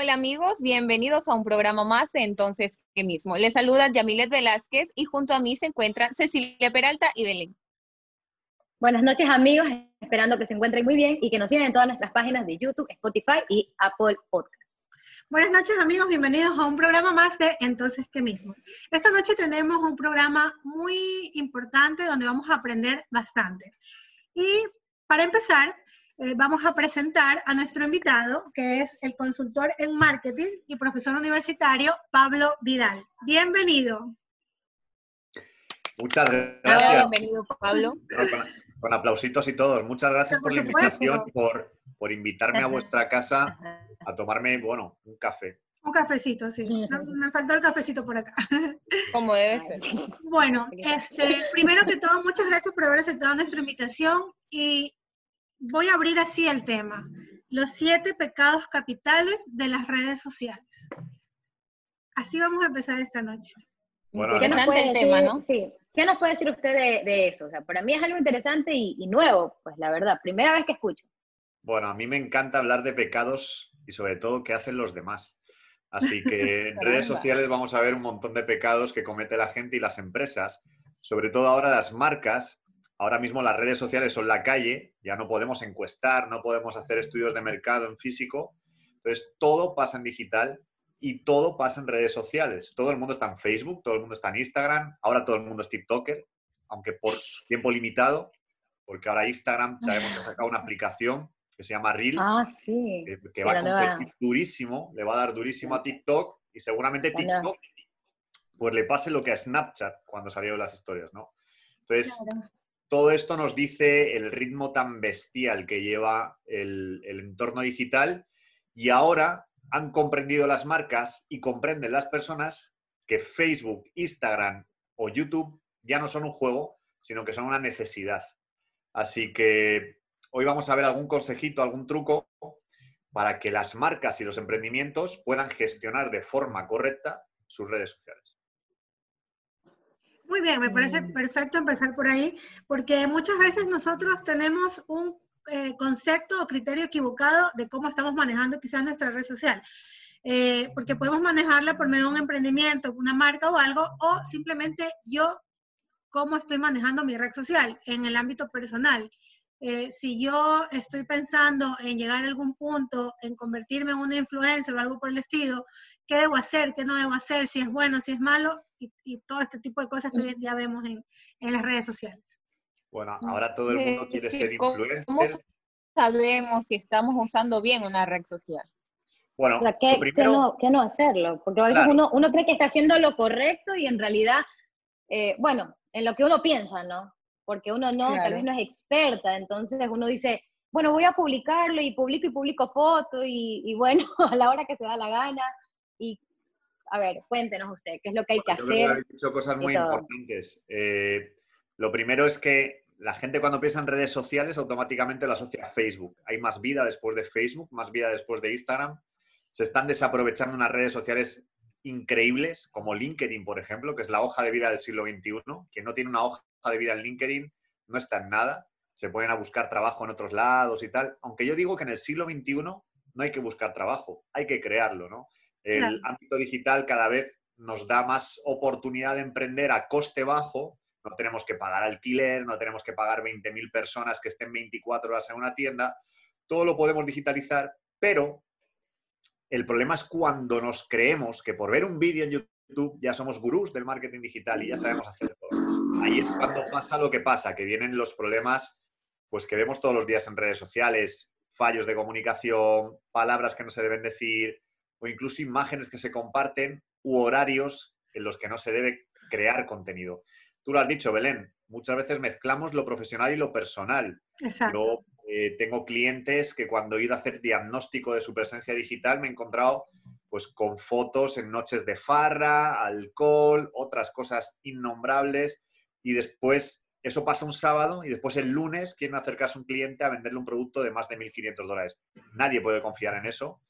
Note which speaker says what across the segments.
Speaker 1: Hola amigos, bienvenidos a un programa más de Entonces ¿Qué mismo. Les saluda Yamilet Velázquez y junto a mí se encuentran Cecilia Peralta y Belén.
Speaker 2: Buenas noches amigos, esperando que se encuentren muy bien y que nos sigan en todas nuestras páginas de YouTube, Spotify y Apple Podcast.
Speaker 3: Buenas noches amigos, bienvenidos a un programa más de Entonces ¿Qué mismo? Esta noche tenemos un programa muy importante donde vamos a aprender bastante. Y para empezar, eh, vamos a presentar a nuestro invitado, que es el consultor en marketing y profesor universitario Pablo Vidal. Bienvenido.
Speaker 4: Muchas gracias.
Speaker 1: Bienvenido, Pablo.
Speaker 4: Con, aplausitos y todos. Muchas gracias por, la invitación, por, por invitarme a vuestra casa a tomarme, bueno, un café.
Speaker 3: Un cafecito, sí. me faltó el cafecito por acá.
Speaker 1: Como debe ser.
Speaker 3: Bueno, este, primero que todo, muchas gracias por haber aceptado nuestra invitación y voy a abrir así el tema. Los siete pecados capitales de las redes sociales. Así vamos a empezar esta noche.
Speaker 2: Bueno, ¿Qué nos puede decir, tema, ¿no? Sí. ¿Qué nos puede decir usted de, eso? O sea, para mí es algo interesante y, nuevo, pues la verdad, primera vez que escucho.
Speaker 4: Bueno, a mí me encanta hablar de pecados y sobre todo qué hacen los demás. Así que en redes sociales vamos a ver un montón de pecados que comete la gente y las empresas, sobre todo ahora las marcas, ahora mismo las redes sociales son la calle, ya no podemos encuestar, no podemos hacer estudios de mercado en físico, entonces todo pasa en digital y todo pasa en redes sociales. Todo el mundo está en Facebook, todo el mundo está en Instagram, ahora todo el mundo es TikToker, aunque por tiempo limitado, porque ahora Instagram sabemos que ha sacado una aplicación que se llama Reel,
Speaker 2: ah, sí.
Speaker 4: que, va a competir durísimo, le va a dar durísimo a TikTok y seguramente TikTok pues le pase lo que a Snapchat cuando salieron las historias, ¿no? Entonces, todo esto nos dice el ritmo tan bestial que lleva el, entorno digital y ahora han comprendido las marcas y comprenden las personas que Facebook, Instagram o YouTube ya no son un juego, sino que son una necesidad. Así que hoy vamos a ver algún consejito, algún truco para que las marcas y los emprendimientos puedan gestionar de forma correcta sus redes sociales.
Speaker 3: Muy bien, me parece mm. perfecto empezar por ahí, porque muchas veces nosotros tenemos un eh, concepto o criterio equivocado de cómo estamos manejando quizás nuestra red social. Eh, porque podemos manejarla por medio de un emprendimiento, una marca o algo, o simplemente yo cómo estoy manejando mi red social en el ámbito personal. Eh, si yo estoy pensando en llegar a algún punto, en convertirme en una influencer o algo por el estilo, ¿qué debo hacer? ¿Qué no debo hacer? Si es bueno, si es malo, y, todo este tipo de cosas que hoy en día vemos en, en las redes sociales.
Speaker 4: Bueno, ahora todo el mundo quiere ser influencer.
Speaker 1: ¿Cómo sabemos si estamos usando bien una red social?
Speaker 2: Bueno, ¿qué, no, no, hacerlo? Porque a veces uno, uno cree que está haciendo lo correcto y en realidad, eh, bueno, en lo que uno piensa, ¿no? porque uno no, tal vez no es experta, entonces uno dice, bueno, voy a publicarlo y publico y publico fotos y, bueno, a la hora que se da la gana. Y a ver, cuéntenos usted, ¿qué es lo que hay que hacer?
Speaker 4: He dicho cosas muy importantes. Eh, lo primero es que la gente cuando piensa en redes sociales automáticamente lo asocia a Facebook. Hay más vida después de Facebook, más vida después de Instagram. Se están desaprovechando unas redes sociales increíbles, como LinkedIn, por ejemplo, que es la hoja de vida del siglo XXI, que no tiene una hoja de vida en LinkedIn, no está en nada, se ponen a buscar trabajo en otros lados y tal, aunque yo digo que en el siglo XXI no hay que buscar trabajo, hay que crearlo, ¿no? El ámbito digital cada vez nos da más oportunidad de emprender a coste bajo, no tenemos que pagar alquiler, no tenemos que pagar 20.000 personas que estén 24 horas en una tienda, todo lo podemos digitalizar, pero el problema es cuando nos creemos que por ver un vídeo en YouTube ya somos gurús del marketing digital y ya sabemos hacer todo. Ahí es cuando pasa lo que pasa, que vienen los problemas pues que vemos todos los días en redes sociales, fallos de comunicación, palabras que no se deben decir o incluso imágenes que se comparten u horarios en los que no se debe crear contenido. Tú lo has dicho, Belén, muchas veces mezclamos lo profesional y lo personal.
Speaker 3: Exacto.
Speaker 4: Eh, tengo clientes que cuando he ido a hacer diagnóstico de su presencia digital me he encontrado pues con fotos en noches de farra, alcohol, otras cosas innombrables y después eso pasa un sábado y después el lunes quieren acercarse a un cliente a venderle un producto de más de 1.500 dólares. Nadie puede confiar en eso.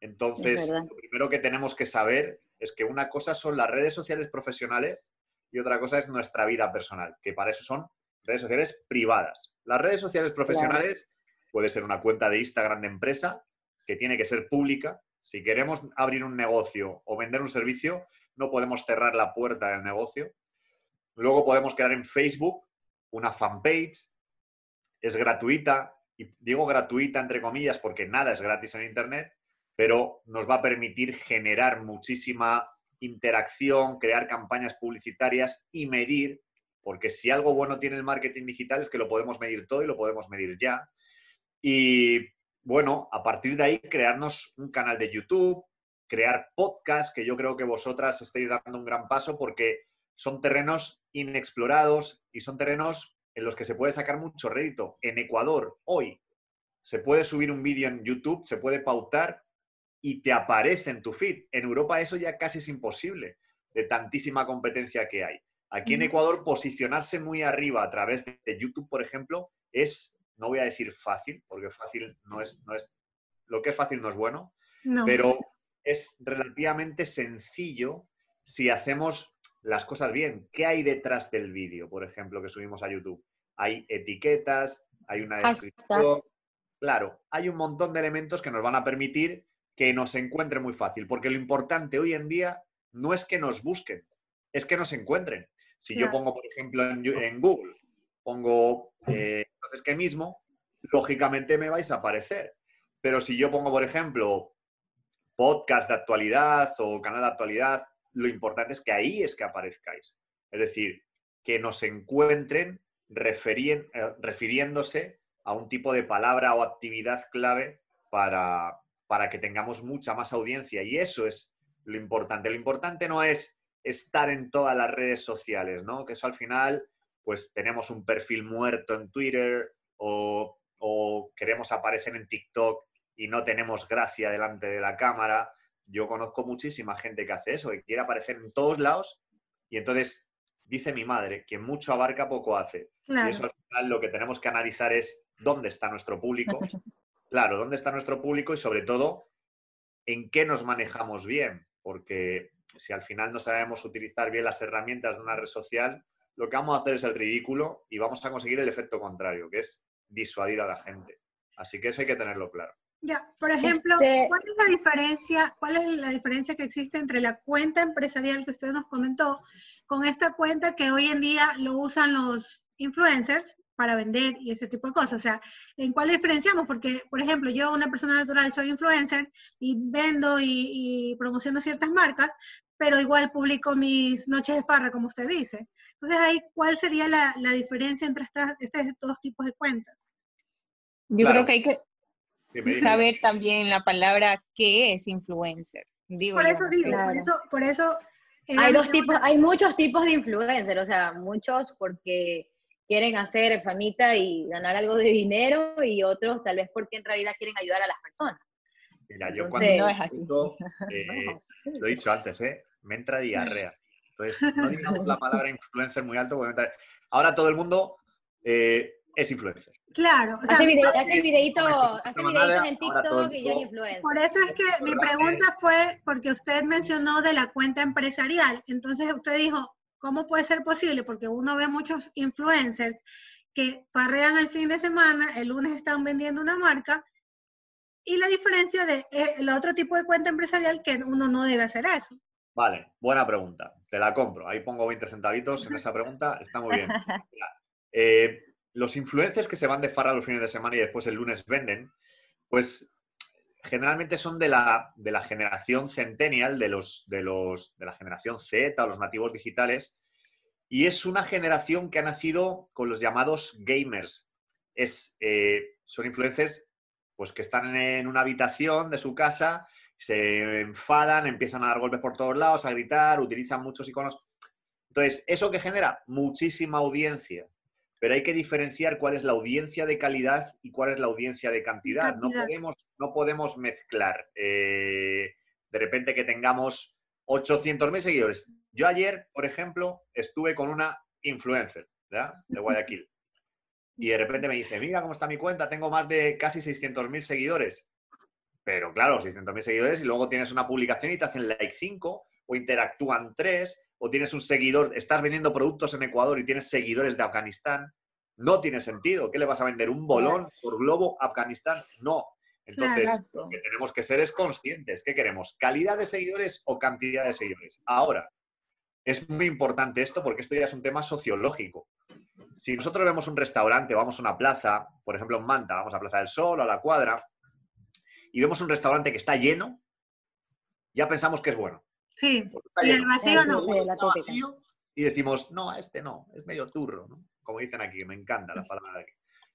Speaker 4: Entonces, lo primero que tenemos que saber es que una cosa son las redes sociales profesionales y otra cosa es nuestra vida personal, que para eso son redes sociales privadas. Las redes sociales profesionales puede ser una cuenta de Instagram de empresa que tiene que ser pública. Si queremos abrir un negocio o vender un servicio, no podemos cerrar la puerta del negocio. Luego podemos crear en Facebook una fanpage, es gratuita, y digo gratuita entre comillas porque nada es gratis en Internet, pero nos va a permitir generar muchísima interacción, crear campañas publicitarias y medir, porque si algo bueno tiene el marketing digital es que lo podemos medir todo y lo podemos medir ya. Y bueno, a partir de ahí crearnos un canal de YouTube, crear podcast, que yo creo que vosotras estáis dando un gran paso porque son terrenos inexplorados y son terrenos en los que se puede sacar mucho rédito. En Ecuador, hoy, se puede subir un vídeo en YouTube, se puede pautar y te aparece en tu feed. En Europa eso ya casi es imposible de tantísima competencia que hay. Aquí en Ecuador posicionarse muy arriba a través de YouTube, por ejemplo, es, no voy a decir fácil, porque fácil no es, no es, lo que es fácil no es bueno, pero es relativamente sencillo si hacemos las cosas bien. ¿Qué hay detrás del vídeo, por ejemplo, que subimos a YouTube? Hay etiquetas, hay una descripción. Claro, hay un montón de elementos que nos van a permitir que nos encuentren muy fácil, porque lo importante hoy en día no es que nos busquen, es que nos encuentren. Si yo pongo, por ejemplo, en, Google, pongo eh, entonces que mismo, lógicamente me vais a aparecer. Pero si yo pongo, por ejemplo, podcast de actualidad o canal de actualidad, lo importante es que ahí es que aparezcáis. Es decir, que nos encuentren eh, refiriéndose a un tipo de palabra o actividad clave para, para que tengamos mucha más audiencia. Y eso es lo importante. Lo importante no es estar en todas las redes sociales, ¿no? Que eso al final, pues tenemos un perfil muerto en Twitter o, o queremos aparecer en TikTok y no tenemos gracia delante de la cámara yo conozco muchísima gente que hace eso, que quiere aparecer en todos lados y entonces dice mi madre, quien mucho abarca, poco hace. Y eso al final lo que tenemos que analizar es dónde está nuestro público. Claro, dónde está nuestro público y sobre todo en qué nos manejamos bien, porque si al final no sabemos utilizar bien las herramientas de una red social, lo que vamos a hacer es el ridículo y vamos a conseguir el efecto contrario, que es disuadir a la gente. Así que eso hay que tenerlo claro.
Speaker 3: Ya, por ejemplo, este ¿cuál es la diferencia, cuál es la diferencia que existe entre la cuenta empresarial que usted nos comentó con esta cuenta que hoy en día lo usan los influencers para vender y ese tipo de cosas? O sea, ¿en cuál diferenciamos? Porque, por ejemplo, yo, una persona natural, soy influencer y vendo y, promociono ciertas marcas, pero igual publico mis noches de farra, como usted dice. Entonces, ahí, ¿cuál sería la, diferencia entre estas, estos dos tipos de cuentas?
Speaker 1: Yo creo que hay que, saber también la palabra qué es influencer.
Speaker 3: por eso digo, por eso, por eso
Speaker 2: hay dos tipos, hay muchos tipos de influencer, o sea, muchos porque quieren hacer famita y ganar algo de dinero y otros tal vez porque en realidad quieren ayudar a las personas.
Speaker 4: Mira, yo cuando no es así. Eh, lo he dicho antes, ¿eh? me entra diarrea. Entonces, no digamos la palabra influencer muy alto. Porque Ahora todo el mundo eh, es influencer.
Speaker 3: Claro.
Speaker 2: O sea, hace, video, hace videitos en TikTok y ya es influencer.
Speaker 3: Por eso es que mi pregunta fue, porque usted mencionó de la cuenta empresarial. Entonces usted dijo, ¿cómo puede ser posible? Porque uno ve muchos influencers que farrean el fin de semana, el lunes están vendiendo una marca, y la diferencia de eh, el otro tipo de cuenta empresarial que uno no debe hacer eso.
Speaker 4: Vale, buena pregunta. Te la compro. Ahí pongo 20 centavitos en esa pregunta. Está muy bien. Eh, los influencers que se van de farra los fines de semana y después el lunes venden, pues generalmente son de la, de la generación centennial, de, los, de, los, de la generación Z o los nativos digitales, y es una generación que ha nacido con los llamados gamers. Eh, son influencers pues, que están en una habitación de su casa, se enfadan, empiezan a dar golpes por todos lados, a gritar, utilizan muchos iconos. Entonces, ¿eso que genera? Muchísima audiencia pero hay que diferenciar cuál es la audiencia de calidad y cuál es la audiencia de cantidad. No, podemos, no podemos mezclar eh, de repente que tengamos 800.000 seguidores. Yo ayer, por ejemplo, estuve con una influencer de Guayaquil y de repente me dice, mira cómo está mi cuenta, tengo más de casi 600.000 seguidores. Pero claro, 600.000 seguidores y luego tienes una publicación y te hacen like 5 o interactúan 3 o tienes un seguidor, estás vendiendo productos en Ecuador y tienes seguidores de Afganistán, no tiene sentido. ¿Qué le vas a vender? ¿Un bolón por globo Afganistán? No. Entonces, lo que tenemos que ser es conscientes. ¿Qué queremos? ¿Calidad de seguidores o cantidad de seguidores? Ahora, es muy importante esto porque esto ya es un tema sociológico. Si nosotros vemos un restaurante, vamos a una plaza, por ejemplo en Manta, vamos a Plaza del Sol o a la Cuadra, y vemos un restaurante que está lleno, ya pensamos que es bueno.
Speaker 3: Sí, y el vacío no.
Speaker 4: y decimos, no, este no, es medio turro, ¿no? Como dicen aquí, me encanta la palabra de aquí.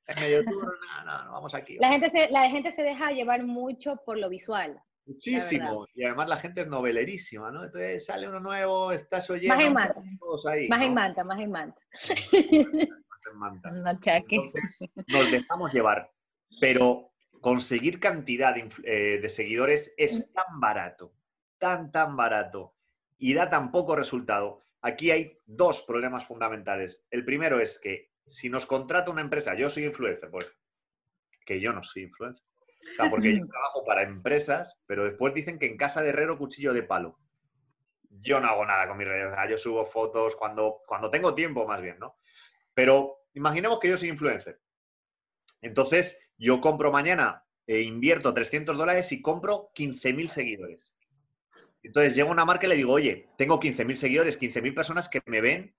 Speaker 4: Es medio turro, no, no, no, vamos aquí.
Speaker 2: La gente, se, la gente se deja llevar mucho por lo visual.
Speaker 4: Muchísimo. Y además la gente es novelerísima, ¿no? Entonces sale uno nuevo, estás oyendo.
Speaker 2: Más en Manta. más en Manta, más en Manta.
Speaker 4: Más en Manta. Entonces, nos dejamos llevar. Pero conseguir cantidad de, eh, de, seguidores es tan barato, tan, tan barato y da tan poco resultado. Aquí hay dos problemas fundamentales. El primero es que si nos contrata una empresa, yo soy influencer, pues que yo no soy influencer. O sea, porque yo trabajo para empresas, pero después dicen que en casa de herrero cuchillo de palo. Yo no hago nada con mis redes, yo subo fotos cuando, cuando tengo tiempo más bien, ¿no? Pero imaginemos que yo soy influencer. Entonces, yo compro mañana, e invierto 300 dólares y compro 15.000 seguidores. Entonces llega una marca y le digo, oye, tengo 15.000 seguidores, 15.000 personas que me ven,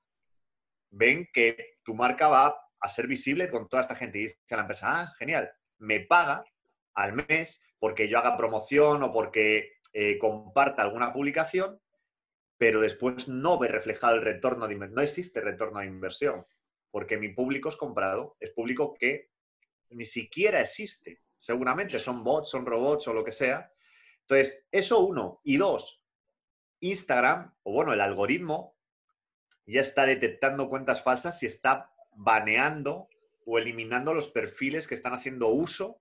Speaker 4: ven que tu marca va a ser visible con toda esta gente. Y dice la empresa, ah, genial, me paga al mes porque yo haga promoción o porque eh, comparta alguna publicación, pero después no ve reflejado el retorno de inversión. No existe retorno de inversión, porque mi público es comprado, es público que ni siquiera existe. Seguramente son bots, son robots o lo que sea. Entonces, eso uno. Y dos, Instagram, o bueno, el algoritmo, ya está detectando cuentas falsas y está baneando o eliminando los perfiles que están haciendo uso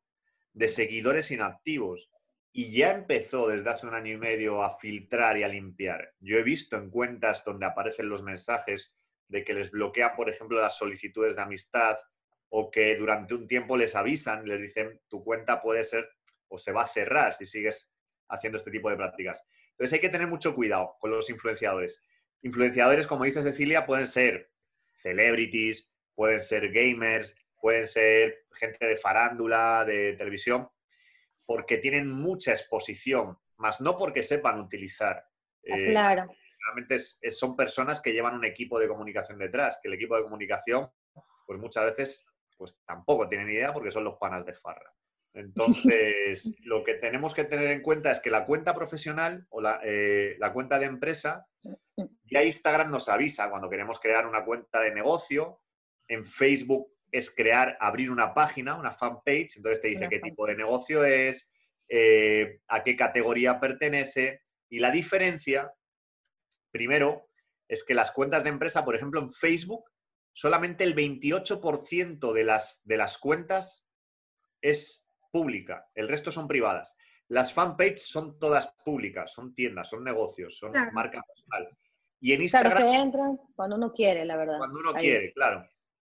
Speaker 4: de seguidores inactivos. Y ya empezó desde hace un año y medio a filtrar y a limpiar. Yo he visto en cuentas donde aparecen los mensajes de que les bloquean, por ejemplo, las solicitudes de amistad o que durante un tiempo les avisan, les dicen, tu cuenta puede ser o se va a cerrar si sigues haciendo este tipo de prácticas. Entonces hay que tener mucho cuidado con los influenciadores. Influenciadores, como dice Cecilia, pueden ser celebrities, pueden ser gamers, pueden ser gente de farándula, de televisión, porque tienen mucha exposición, más no porque sepan utilizar.
Speaker 2: Eh, claro.
Speaker 4: Realmente son personas que llevan un equipo de comunicación detrás, que el equipo de comunicación, pues muchas veces, pues tampoco tienen idea porque son los panas de farra. Entonces, lo que tenemos que tener en cuenta es que la cuenta profesional o la, eh, la, cuenta de empresa, ya Instagram nos avisa cuando queremos crear una cuenta de negocio. En Facebook es crear, abrir una página, una fanpage, entonces te dice qué tipo de negocio es, eh, a qué categoría pertenece. Y la diferencia, primero, es que las cuentas de empresa, por ejemplo, en Facebook, solamente el 28% de las, de las cuentas es pública, el resto son privadas. Las fanpages son todas públicas, son tiendas, son negocios, son marca personal. Y en Instagram...
Speaker 2: Claro, se cuando uno quiere, la verdad.
Speaker 4: Cuando uno quiere, claro.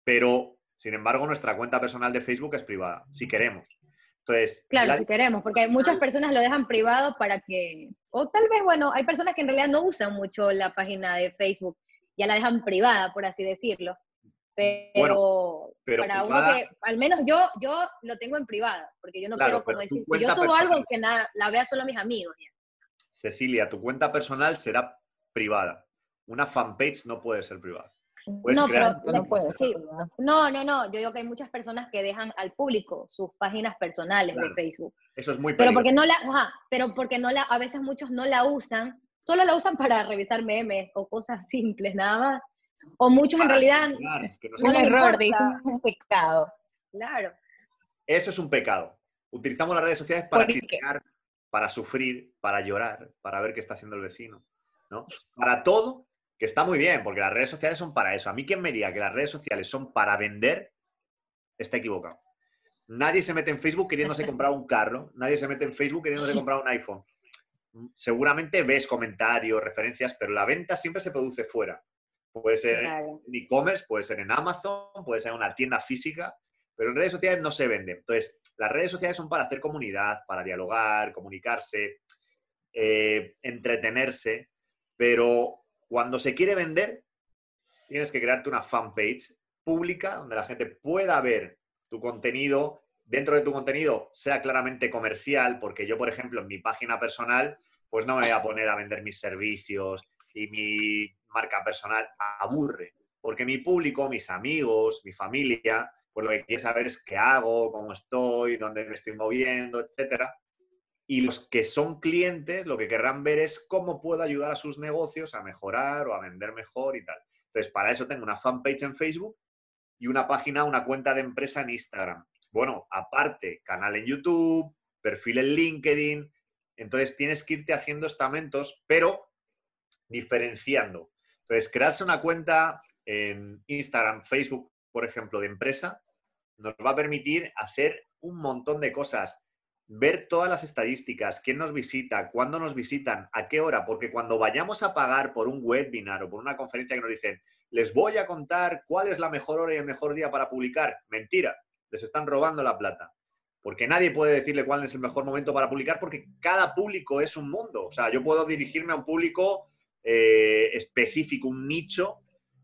Speaker 4: Pero sin embargo, nuestra cuenta personal de Facebook es privada, si queremos. Entonces,
Speaker 2: claro, si queremos, porque muchas personas lo dejan privado para que, o tal vez, bueno, hay personas que en realidad no usan mucho la página de Facebook, ya la dejan privada, por así decirlo. Pero, para uno que, al menos yo, yo lo tengo en privada, porque yo no quiero como decir, si yo subo algo que nada, la vea solo mis amigos.
Speaker 4: Cecilia, tu cuenta personal será privada. Una fanpage no puede ser privada
Speaker 2: no, pero no puede sí. No, no, no. Yo digo que hay muchas personas que dejan al público sus páginas personales de Facebook.
Speaker 4: Eso es muy
Speaker 2: Pero porque no la, pero porque no la, a veces muchos no la usan, solo la usan para revisar memes o cosas simples nada más. O muchos en realidad.
Speaker 1: un error, dice un pecado.
Speaker 2: Claro.
Speaker 4: Eso es un pecado. Utilizamos las redes sociales para criticar, para sufrir, para llorar, para ver qué está haciendo el vecino. ¿no? Para todo que está muy bien, porque las redes sociales son para eso. A mí quien me diga que las redes sociales son para vender, está equivocado. Nadie se mete en Facebook queriéndose comprar un carro, nadie se mete en Facebook queriéndose comprar un iPhone. Seguramente ves comentarios, referencias, pero la venta siempre se produce fuera. Puede ser en e-commerce, puede ser en Amazon, puede ser en una tienda física, pero en redes sociales no se venden. Entonces, las redes sociales son para hacer comunidad, para dialogar, comunicarse, eh, entretenerse, pero cuando se quiere vender, tienes que crearte una fanpage pública donde la gente pueda ver tu contenido, dentro de tu contenido sea claramente comercial, porque yo, por ejemplo, en mi página personal, pues no me voy a poner a vender mis servicios y mi marca personal aburre, porque mi público, mis amigos, mi familia, pues lo que quiere saber es qué hago, cómo estoy, dónde me estoy moviendo, etcétera. Y los que son clientes lo que querrán ver es cómo puedo ayudar a sus negocios a mejorar o a vender mejor y tal. Entonces, para eso tengo una fanpage en Facebook y una página, una cuenta de empresa en Instagram. Bueno, aparte, canal en YouTube, perfil en LinkedIn. Entonces, tienes que irte haciendo estamentos, pero diferenciando. Entonces, crearse una cuenta en Instagram, Facebook, por ejemplo, de empresa, nos va a permitir hacer un montón de cosas. Ver todas las estadísticas, quién nos visita, cuándo nos visitan, a qué hora, porque cuando vayamos a pagar por un webinar o por una conferencia que nos dicen, les voy a contar cuál es la mejor hora y el mejor día para publicar, mentira, les están robando la plata. Porque nadie puede decirle cuál es el mejor momento para publicar porque cada público es un mundo. O sea, yo puedo dirigirme a un público eh, específico, un nicho,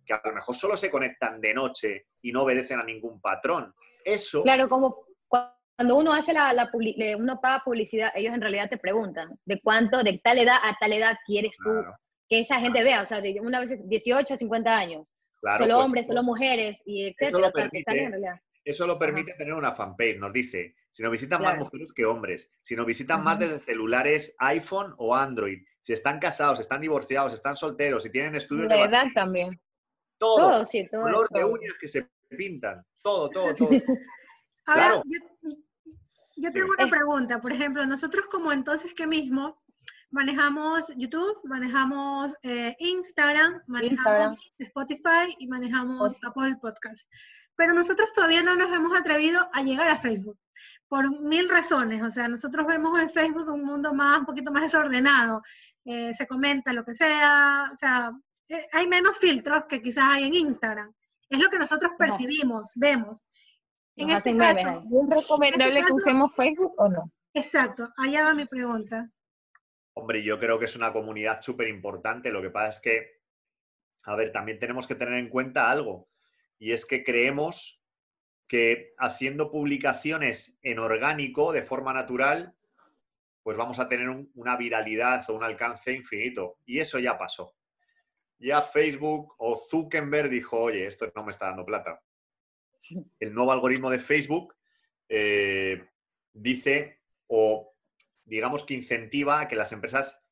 Speaker 4: que a lo mejor solo se conectan de noche y no obedecen a ningún patrón. Eso.
Speaker 2: Claro, como cuando uno hace la, la uno paga publicidad, ellos en realidad te preguntan de cuánto, de tal edad a tal edad quieres tú que esa gente vea, o sea, de una vez 18 a 50 años. solo pues, hombres, solo mujeres, y etcétera.
Speaker 4: Eso lo permite, eso lo permite tener una fanpage, nos dice, si nos visitan más mujeres que hombres, si nos visitan más desde celulares iPhone o Android, si están casados, están divorciados, están solteros, si tienen estudios...
Speaker 1: La edad también.
Speaker 4: Todo. todo, sí, todo color de uñas que se pintan, todo, todo, todo.
Speaker 3: Ahora, yo, yo, tengo una pregunta, por ejemplo, nosotros como entonces que mismo manejamos YouTube, manejamos eh, Instagram, manejamos Spotify y manejamos Apple Podcast. Pero nosotros todavía no nos hemos atrevido a llegar a Facebook por mil razones. O sea, nosotros vemos en Facebook un mundo más, un poquito más desordenado. Eh, se comenta lo que sea, o sea, eh, hay menos filtros que quizás hay en Instagram. Es lo que nosotros percibimos, vemos.
Speaker 1: En este caso, ¿es recomendable este que usemos Facebook o no?
Speaker 3: Exacto, allá va mi pregunta.
Speaker 4: Hombre, yo creo que es una comunidad súper importante. Lo que pasa es que, a ver, también tenemos que tener en cuenta algo. Y es que creemos que haciendo publicaciones en orgánico, de forma natural, pues vamos a tener una viralidad o un alcance infinito. Y eso ya pasó. Ya Facebook o Zuckerberg dijo, oye, esto no me está dando plata. El nuevo algoritmo de Facebook eh, dice o digamos que incentiva a que las empresas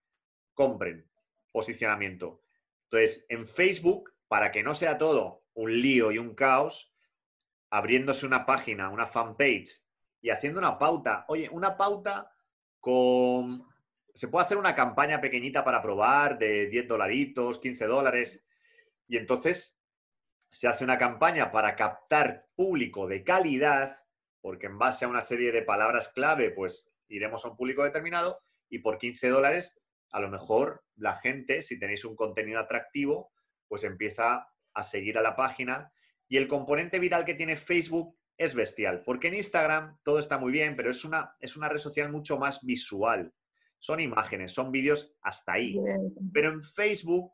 Speaker 4: compren posicionamiento. Entonces, en Facebook, para que no sea todo un lío y un caos, abriéndose una página, una fanpage y haciendo una pauta. Oye, una pauta con... Se puede hacer una campaña pequeñita para probar de 10 dolaritos, 15 dólares. Y entonces se hace una campaña para captar público de calidad, porque en base a una serie de palabras clave, pues iremos a un público determinado y por 15 dólares, a lo mejor la gente, si tenéis un contenido atractivo, pues empieza a seguir a la página. Y el componente viral que tiene Facebook es bestial, porque en Instagram todo está muy bien, pero es una, es una red social mucho más visual. Son imágenes, son vídeos hasta ahí. Pero en Facebook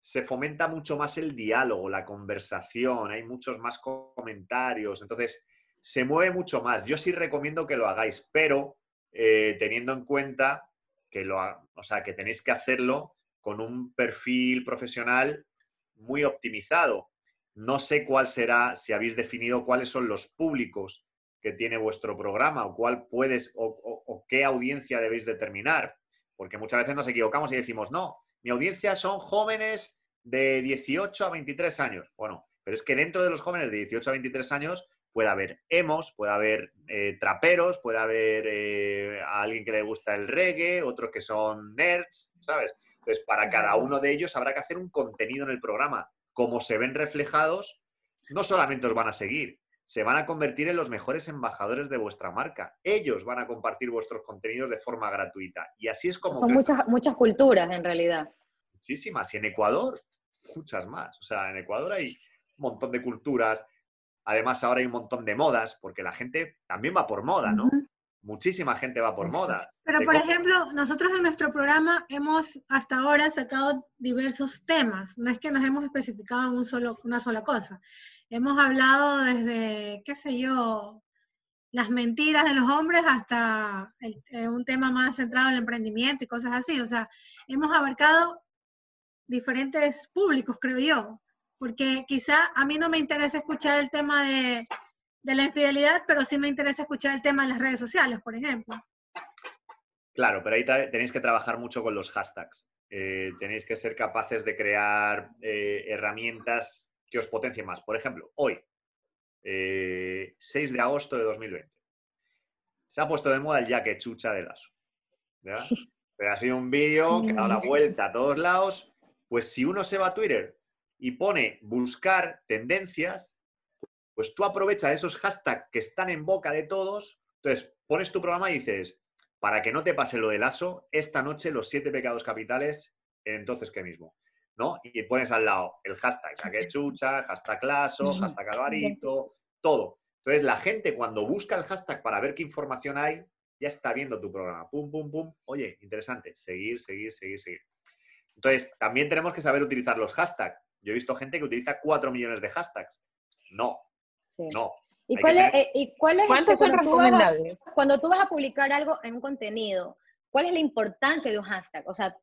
Speaker 4: se fomenta mucho más el diálogo, la conversación, hay muchos más comentarios, entonces se mueve mucho más. Yo sí recomiendo que lo hagáis, pero eh, teniendo en cuenta que, lo, o sea, que tenéis que hacerlo con un perfil profesional muy optimizado. No sé cuál será, si habéis definido cuáles son los públicos que tiene vuestro programa o cuál puedes o, qué audiencia debéis determinar. Porque muchas veces nos equivocamos y decimos, no, mi audiencia son jóvenes de 18 a 23 años. Bueno, pero es que dentro de los jóvenes de 18 a 23 años puede haber emos, puede haber eh, traperos, puede haber eh, a alguien que le gusta el reggae, otros que son nerds, ¿sabes? Entonces, para cada uno de ellos habrá que hacer un contenido en el programa. Como se ven reflejados, no solamente os van a seguir, se van a convertir en los mejores embajadores de vuestra marca. Ellos van a compartir vuestros contenidos de forma gratuita. Y así es como...
Speaker 2: Son muchas, muchas culturas, en realidad.
Speaker 4: Muchísimas. Y en Ecuador, muchas más. O sea, en Ecuador hay un montón de culturas, Además, ahora hay un montón de modas, porque la gente también va por moda, ¿no? Muchísima gente va por moda.
Speaker 3: Pero, por ejemplo, nosotros en nuestro programa hemos hasta ahora sacado diversos temas. No es que nos hemos especificado en un solo, una sola cosa. Hemos hablado desde, qué sé yo, las mentiras de los hombres hasta eh, un tema más centrado en el emprendimiento y cosas así. O sea, hemos abarcado diferentes públicos, creo yo, porque quizá a mí no me interesa escuchar el tema de, de la infidelidad, pero sí me interesa escuchar el tema de las redes sociales, por ejemplo.
Speaker 4: Claro, pero ahí tenéis que trabajar mucho con los hashtags. Eh, tenéis que ser capaces de crear eh, herramientas que os potencien más. Por ejemplo, hoy, 6 eh, de agosto de 2020, se ha puesto de moda el jaque chucha de lazo. ha sido un vídeo que ha dado la vuelta a todos lados. Pues si uno se va a Twitter y pone buscar tendencias, pues tú aprovechas esos hashtags que están en boca de todos. Entonces, pones tu programa y dices, para que no te pase lo del ASO, esta noche los siete pecados capitales, entonces qué mismo. ¿no? Y pones al lado el hashtag chucha, hashtag lazo, hashtag alvarito, todo. Entonces la gente cuando busca el hashtag para ver qué información hay, ya está viendo tu programa. Pum, pum, pum. Oye, interesante. Seguir, seguir, seguir, seguir. Entonces, también tenemos que saber utilizar los hashtags. Yo he visto gente que utiliza cuatro millones de hashtags. No, no.
Speaker 2: ¿Y, cuál es, eh, ¿Y cuál es,
Speaker 1: ¿Cuántos son recomendables?
Speaker 2: cuando tú vas a publicar algo en un contenido, ¿cuál es la importancia de un hashtag? O sea,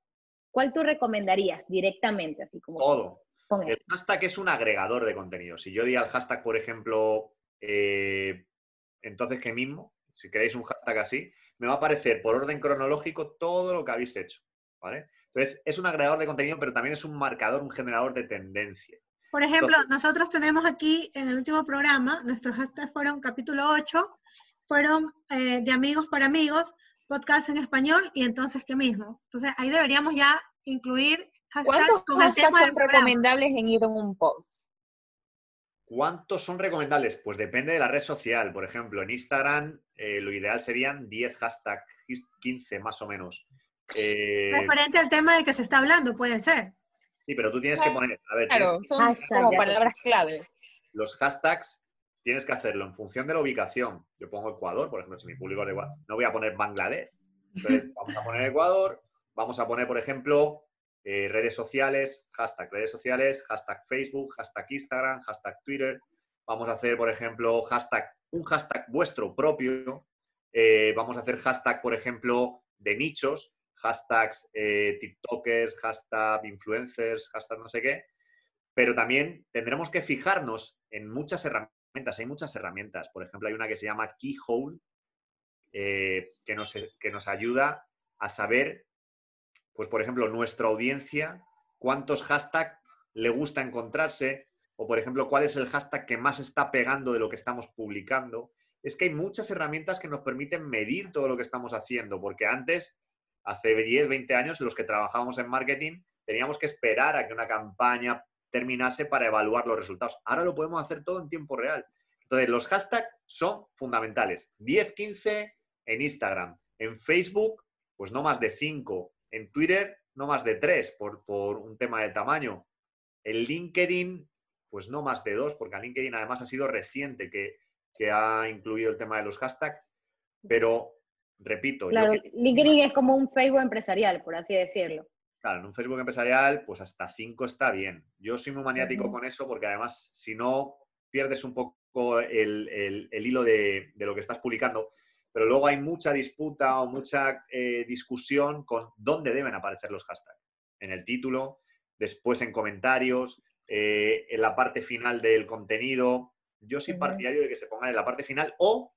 Speaker 2: ¿cuál tú recomendarías directamente? Así como
Speaker 4: Todo. El hashtag es un agregador de contenido. Si yo di al hashtag, por ejemplo, eh, entonces que mismo, si queréis un hashtag así, me va a aparecer por orden cronológico todo lo que habéis hecho. ¿vale? Entonces, es un agregador de contenido, pero también es un marcador, un generador de tendencia.
Speaker 3: Por ejemplo, nosotros tenemos aquí en el último programa, nuestros hashtags fueron capítulo 8, fueron eh, de amigos para amigos, podcast en español y entonces qué mismo. Entonces ahí deberíamos ya incluir
Speaker 1: hashtags con el tema son recomendables en ir en un post?
Speaker 4: ¿Cuántos son recomendables? Pues depende de la red social. Por ejemplo, en Instagram eh, lo ideal serían 10 hashtags, 15 más o menos.
Speaker 3: Eh, Referente al tema de que se está hablando, puede ser.
Speaker 4: Sí, pero tú tienes que poner, a ver,
Speaker 1: claro, son como palabras clave.
Speaker 4: Los hashtags tienes que hacerlo en función de la ubicación. Yo pongo Ecuador, por ejemplo, si mi público es de Ecuador, no voy a poner Bangladesh. Entonces, vamos a poner Ecuador, vamos a poner, por ejemplo, eh, redes sociales, hashtag redes sociales, hashtag Facebook, hashtag Instagram, hashtag Twitter. Vamos a hacer, por ejemplo, hashtag, un hashtag vuestro propio. Eh, vamos a hacer hashtag, por ejemplo, de nichos hashtags eh, TikTokers, hashtag influencers, hashtag no sé qué, pero también tendremos que fijarnos en muchas herramientas. Hay muchas herramientas. Por ejemplo, hay una que se llama Keyhole, eh, que, nos, que nos ayuda a saber, pues por ejemplo, nuestra audiencia, cuántos hashtags le gusta encontrarse, o por ejemplo, cuál es el hashtag que más está pegando de lo que estamos publicando. Es que hay muchas herramientas que nos permiten medir todo lo que estamos haciendo, porque antes hace 10, 20 años, los que trabajábamos en marketing, teníamos que esperar a que una campaña terminase para evaluar los resultados. Ahora lo podemos hacer todo en tiempo real. Entonces, los hashtags son fundamentales. 10, 15 en Instagram. En Facebook, pues no más de 5. En Twitter, no más de 3 por, por un tema de tamaño. En LinkedIn, pues no más de 2, porque a LinkedIn además ha sido reciente que, que ha incluido el tema de los hashtags. Pero repito.
Speaker 2: Claro, LinkedIn es como un Facebook empresarial, por así decirlo.
Speaker 4: Claro, en un Facebook empresarial, pues hasta 5 está bien. Yo soy muy maniático con eso porque además, si no, pierdes un poco el, hilo de, lo que estás publicando. Pero luego hay mucha disputa o mucha eh, discusión con dónde deben aparecer los hashtags. En el título, después en comentarios, eh, en la parte final del contenido. Yo soy partidario de que se pongan en la parte final o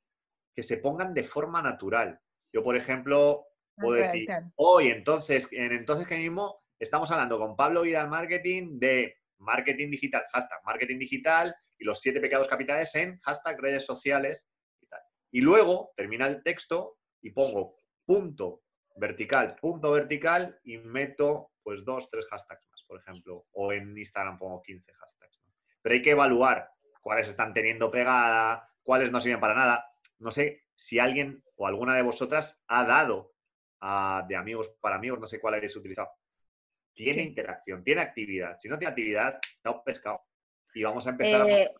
Speaker 4: que se pongan de forma natural. Yo, por ejemplo, puedo decir, hoy entonces, en entonces que mismo estamos hablando con Pablo Vidal Marketing de marketing digital, hashtag marketing digital y los siete pecados capitales en hashtag redes sociales y tal. Y luego termina el texto y pongo punto vertical, punto vertical y meto pues dos, tres hashtags más, por ejemplo. O en Instagram pongo 15 hashtags. Pero hay que evaluar cuáles están teniendo pegada, cuáles no sirven para nada. No sé si alguien o alguna de vosotras ha dado de amigos para amigos, no sé cuál habéis utilizado. Tiene interacción, tiene actividad. Si no tiene actividad, está un pescado. Y vamos a empezar
Speaker 2: eh,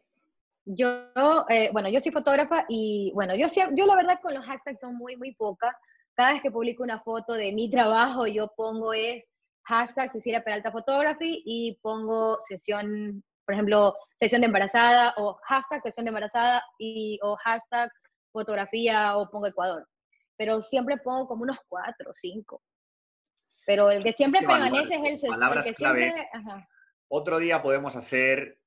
Speaker 2: Yo, eh, bueno, yo soy fotógrafa y, bueno, yo, yo la verdad con los hashtags son muy, muy pocas. Cada vez que publico una foto de mi trabajo, yo pongo es hashtag Cecilia Peralta Photography y pongo sesión, por ejemplo, sesión de embarazada o hashtag sesión de embarazada y, o hashtag fotografía o pongo Ecuador, pero siempre pongo como unos cuatro o cinco. Pero el que siempre permanece es el,
Speaker 4: palabras
Speaker 2: que
Speaker 4: clave. Otro día podemos hacer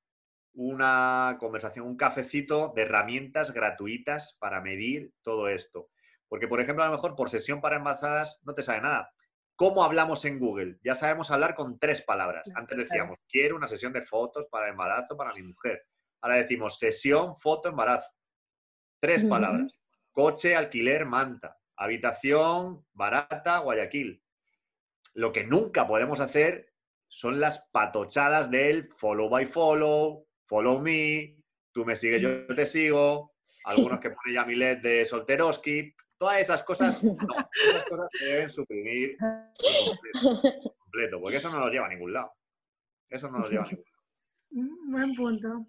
Speaker 4: una conversación, un cafecito de herramientas gratuitas para medir todo esto. Porque, por ejemplo, a lo mejor por sesión para embarazadas no te sabe nada. ¿Cómo hablamos en Google? Ya sabemos hablar con tres palabras. Antes decíamos, quiero una sesión de fotos para embarazo para mi mujer. Ahora decimos, sesión, foto, embarazo. Tres palabras. Coche, alquiler, manta. Habitación, barata, Guayaquil. Lo que nunca podemos hacer son las patochadas del follow by follow, follow me, tú me sigues, yo te sigo, algunos que pone Yamilet de Solteroski, todas esas cosas, no, esas cosas se deben suprimir completo, porque eso no nos lleva a ningún lado. Eso no nos lleva a ningún lado.
Speaker 3: Buen punto.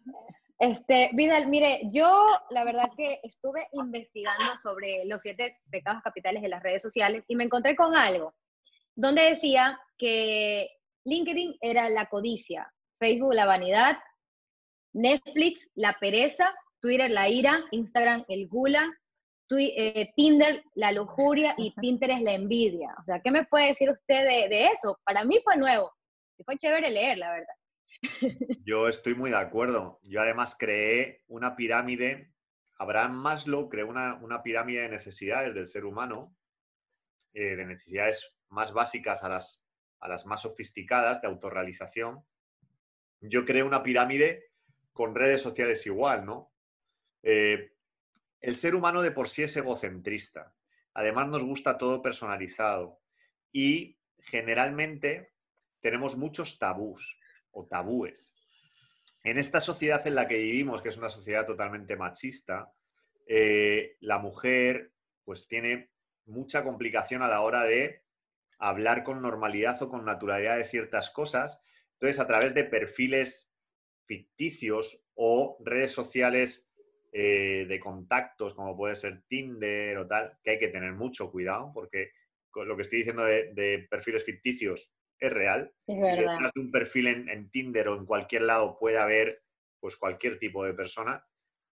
Speaker 2: Este, Vidal, mire, yo la verdad que estuve investigando sobre los siete pecados capitales de las redes sociales y me encontré con algo donde decía que LinkedIn era la codicia, Facebook la vanidad, Netflix la pereza, Twitter la ira, Instagram el gula, eh, Tinder la lujuria y Pinterest la envidia. O sea, ¿qué me puede decir usted de, de eso? Para mí fue nuevo y fue chévere leer, la verdad.
Speaker 4: Yo estoy muy de acuerdo. Yo además creé una pirámide, Abraham Maslow creó una, una pirámide de necesidades del ser humano, eh, de necesidades más básicas a las, a las más sofisticadas de autorrealización. Yo creé una pirámide con redes sociales igual, ¿no? Eh, el ser humano de por sí es egocentrista. Además nos gusta todo personalizado y generalmente tenemos muchos tabús o tabúes. En esta sociedad en la que vivimos, que es una sociedad totalmente machista, eh, la mujer pues tiene mucha complicación a la hora de hablar con normalidad o con naturalidad de ciertas cosas. Entonces, a través de perfiles ficticios o redes sociales eh, de contactos, como puede ser Tinder o tal, que hay que tener mucho cuidado, porque lo que estoy diciendo de, perfiles ficticios es real.
Speaker 2: Es verdad.
Speaker 4: detrás de un perfil en, Tinder o en cualquier lado puede haber pues, cualquier tipo de persona.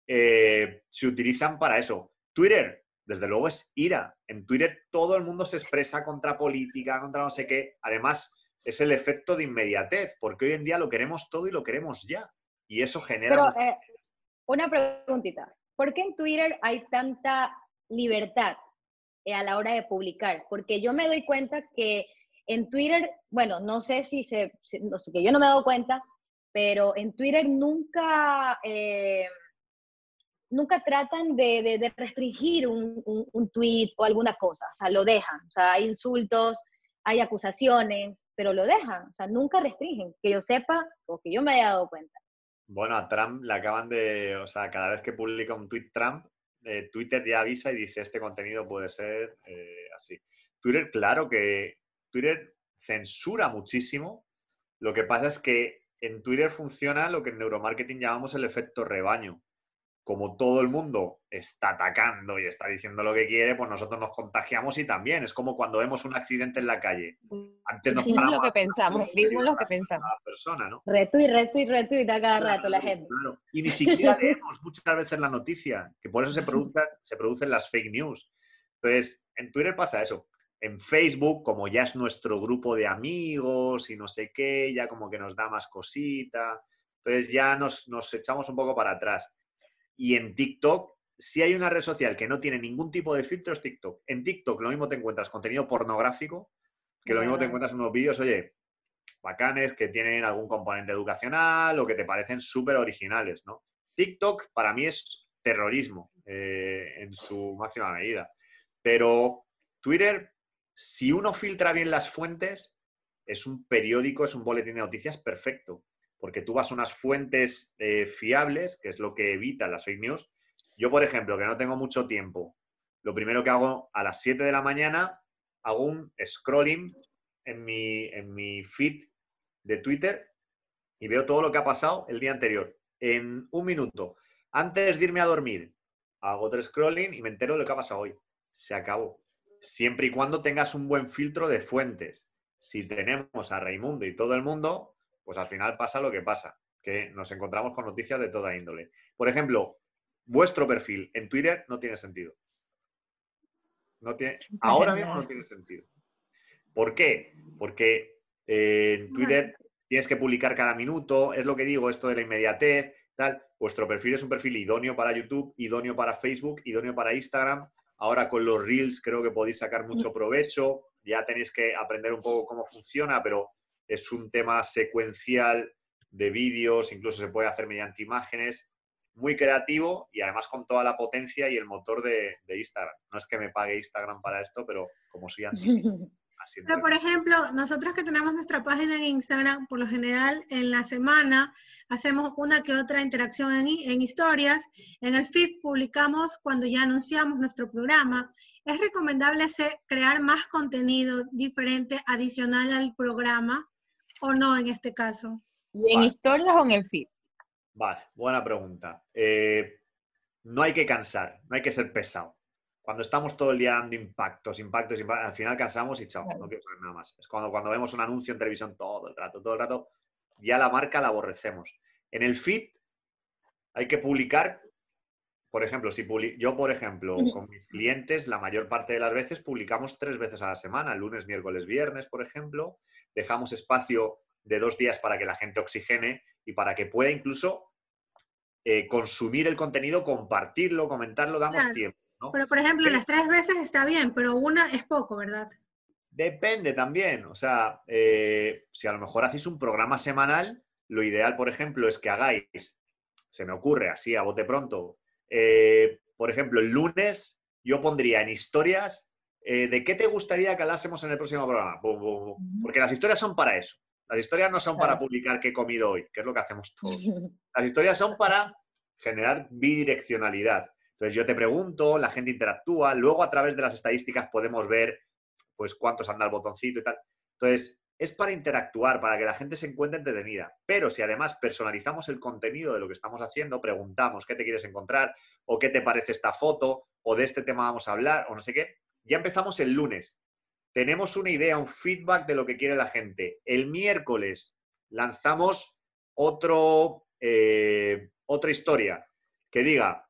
Speaker 4: Eh, se utilizan para eso. Twitter, desde luego es ira. En Twitter todo el mundo se expresa contra política, contra no sé qué. Además, es el efecto de inmediatez, porque hoy en día lo queremos todo y lo queremos ya. Y eso genera...
Speaker 2: Pero, eh, una preguntita. ¿Por qué en Twitter hay tanta libertad eh, a la hora de publicar? Porque yo me doy cuenta que en Twitter, bueno, no sé si se, no sé, que yo no me he dado cuenta, pero en Twitter nunca... Eh, nunca tratan de, restringir un, un, tweet o alguna cosa, o sea, lo dejan, o sea, hay insultos, hay acusaciones, pero lo dejan, o sea, nunca restringen, que yo sepa o que yo me haya dado cuenta.
Speaker 4: Bueno, a Trump le acaban de, o sea, cada vez que publica un tweet Trump, eh, Twitter ya avisa y dice, este contenido puede ser eh, así. Twitter, claro que Twitter censura muchísimo, lo que pasa es que en Twitter funciona lo que en neuromarketing llamamos el efecto rebaño como todo el mundo está atacando y está diciendo lo que quiere, pues nosotros nos contagiamos y también. Es como cuando vemos un accidente en la calle.
Speaker 1: Antes nos lo que pensamos, vimos lo que pensamos.
Speaker 4: persona, ¿no?
Speaker 2: Retweet, retweet, retweet a cada rato la gente.
Speaker 4: Y ni siquiera leemos muchas veces la noticia, que por eso se, produce, se producen las fake news. Entonces, en Twitter pasa eso. En Facebook, como ya es nuestro grupo de amigos y no sé qué, ya como que nos da más cosita. Entonces ya nos, nos echamos un poco para atrás. Y en TikTok, si hay una red social que no tiene ningún tipo de filtro, es TikTok. En TikTok lo mismo te encuentras contenido pornográfico, que lo mismo te encuentras unos vídeos, oye, bacanes, que tienen algún componente educacional o que te parecen súper originales, ¿no? TikTok para mí es terrorismo eh, en su máxima medida. Pero Twitter, si uno filtra bien las fuentes, es un periódico, es un boletín de noticias perfecto porque tú vas a unas fuentes eh, fiables, que es lo que evita las fake news. Yo, por ejemplo, que no tengo mucho tiempo, lo primero que hago a las 7 de la mañana, hago un scrolling en mi, en mi feed de Twitter y veo todo lo que ha pasado el día anterior. En un minuto, antes de irme a dormir, hago otro scrolling y me entero de lo que ha pasado hoy. Se acabó. Siempre y cuando tengas un buen filtro de fuentes. Si tenemos a Raimundo y todo el mundo, pues al final pasa lo que pasa, que nos encontramos con noticias de toda índole. Por ejemplo, vuestro perfil en Twitter no tiene sentido. No tiene, ahora mismo no tiene sentido. ¿Por qué? Porque eh, en Twitter tienes que publicar cada minuto, es lo que digo, esto de la inmediatez, tal. Vuestro perfil es un perfil idóneo para YouTube, idóneo para Facebook, idóneo para Instagram. Ahora con los Reels creo que podéis sacar mucho provecho. Ya tenéis que aprender un poco cómo funciona, pero es un tema secuencial de vídeos, incluso se puede hacer mediante imágenes muy creativo y además con toda la potencia y el motor de, Instagram. No es que me pague Instagram para esto, pero como anti.
Speaker 3: Pero, por ejemplo, nosotros que tenemos nuestra página en Instagram, por lo general en la semana hacemos una que otra interacción en, en, historias. En el feed publicamos cuando ya anunciamos nuestro programa. ¿Es recomendable hacer, crear más contenido diferente adicional al programa o no en este caso?
Speaker 1: ¿Y en historias o en el feed?
Speaker 4: Vale, buena pregunta. Eh, no hay que cansar, no hay que ser pesado. Cuando estamos todo el día dando impactos, impactos, impactos, al final cansamos y chao, no quiero saber nada más. Es cuando, cuando vemos un anuncio en televisión todo el rato, todo el rato, ya la marca la aborrecemos. En el feed hay que publicar, por ejemplo, si yo, por ejemplo, con mis clientes, la mayor parte de las veces publicamos tres veces a la semana, lunes, miércoles, viernes, por ejemplo. Dejamos espacio de dos días para que la gente oxigene y para que pueda incluso eh, consumir el contenido, compartirlo, comentarlo, damos tiempo.
Speaker 3: Pero, por ejemplo, las tres veces está bien, pero una es poco, ¿verdad?
Speaker 4: Depende también. O sea, eh, si a lo mejor hacéis un programa semanal, lo ideal, por ejemplo, es que hagáis, se me ocurre así a bote pronto, eh, por ejemplo, el lunes yo pondría en historias de qué te gustaría que hablásemos en el próximo programa. Porque las historias son para eso. Las historias no son para publicar qué he comido hoy, que es lo que hacemos todos. Las historias son para generar bidireccionalidad. Entonces yo te pregunto, la gente interactúa, luego a través de las estadísticas podemos ver pues cuántos anda el botoncito y tal. Entonces, es para interactuar, para que la gente se encuentre entretenida. Pero si además personalizamos el contenido de lo que estamos haciendo, preguntamos qué te quieres encontrar, o qué te parece esta foto, o de este tema vamos a hablar, o no sé qué, ya empezamos el lunes tenemos una idea, un feedback de lo que quiere la gente. El miércoles lanzamos otro, eh, otra historia que diga,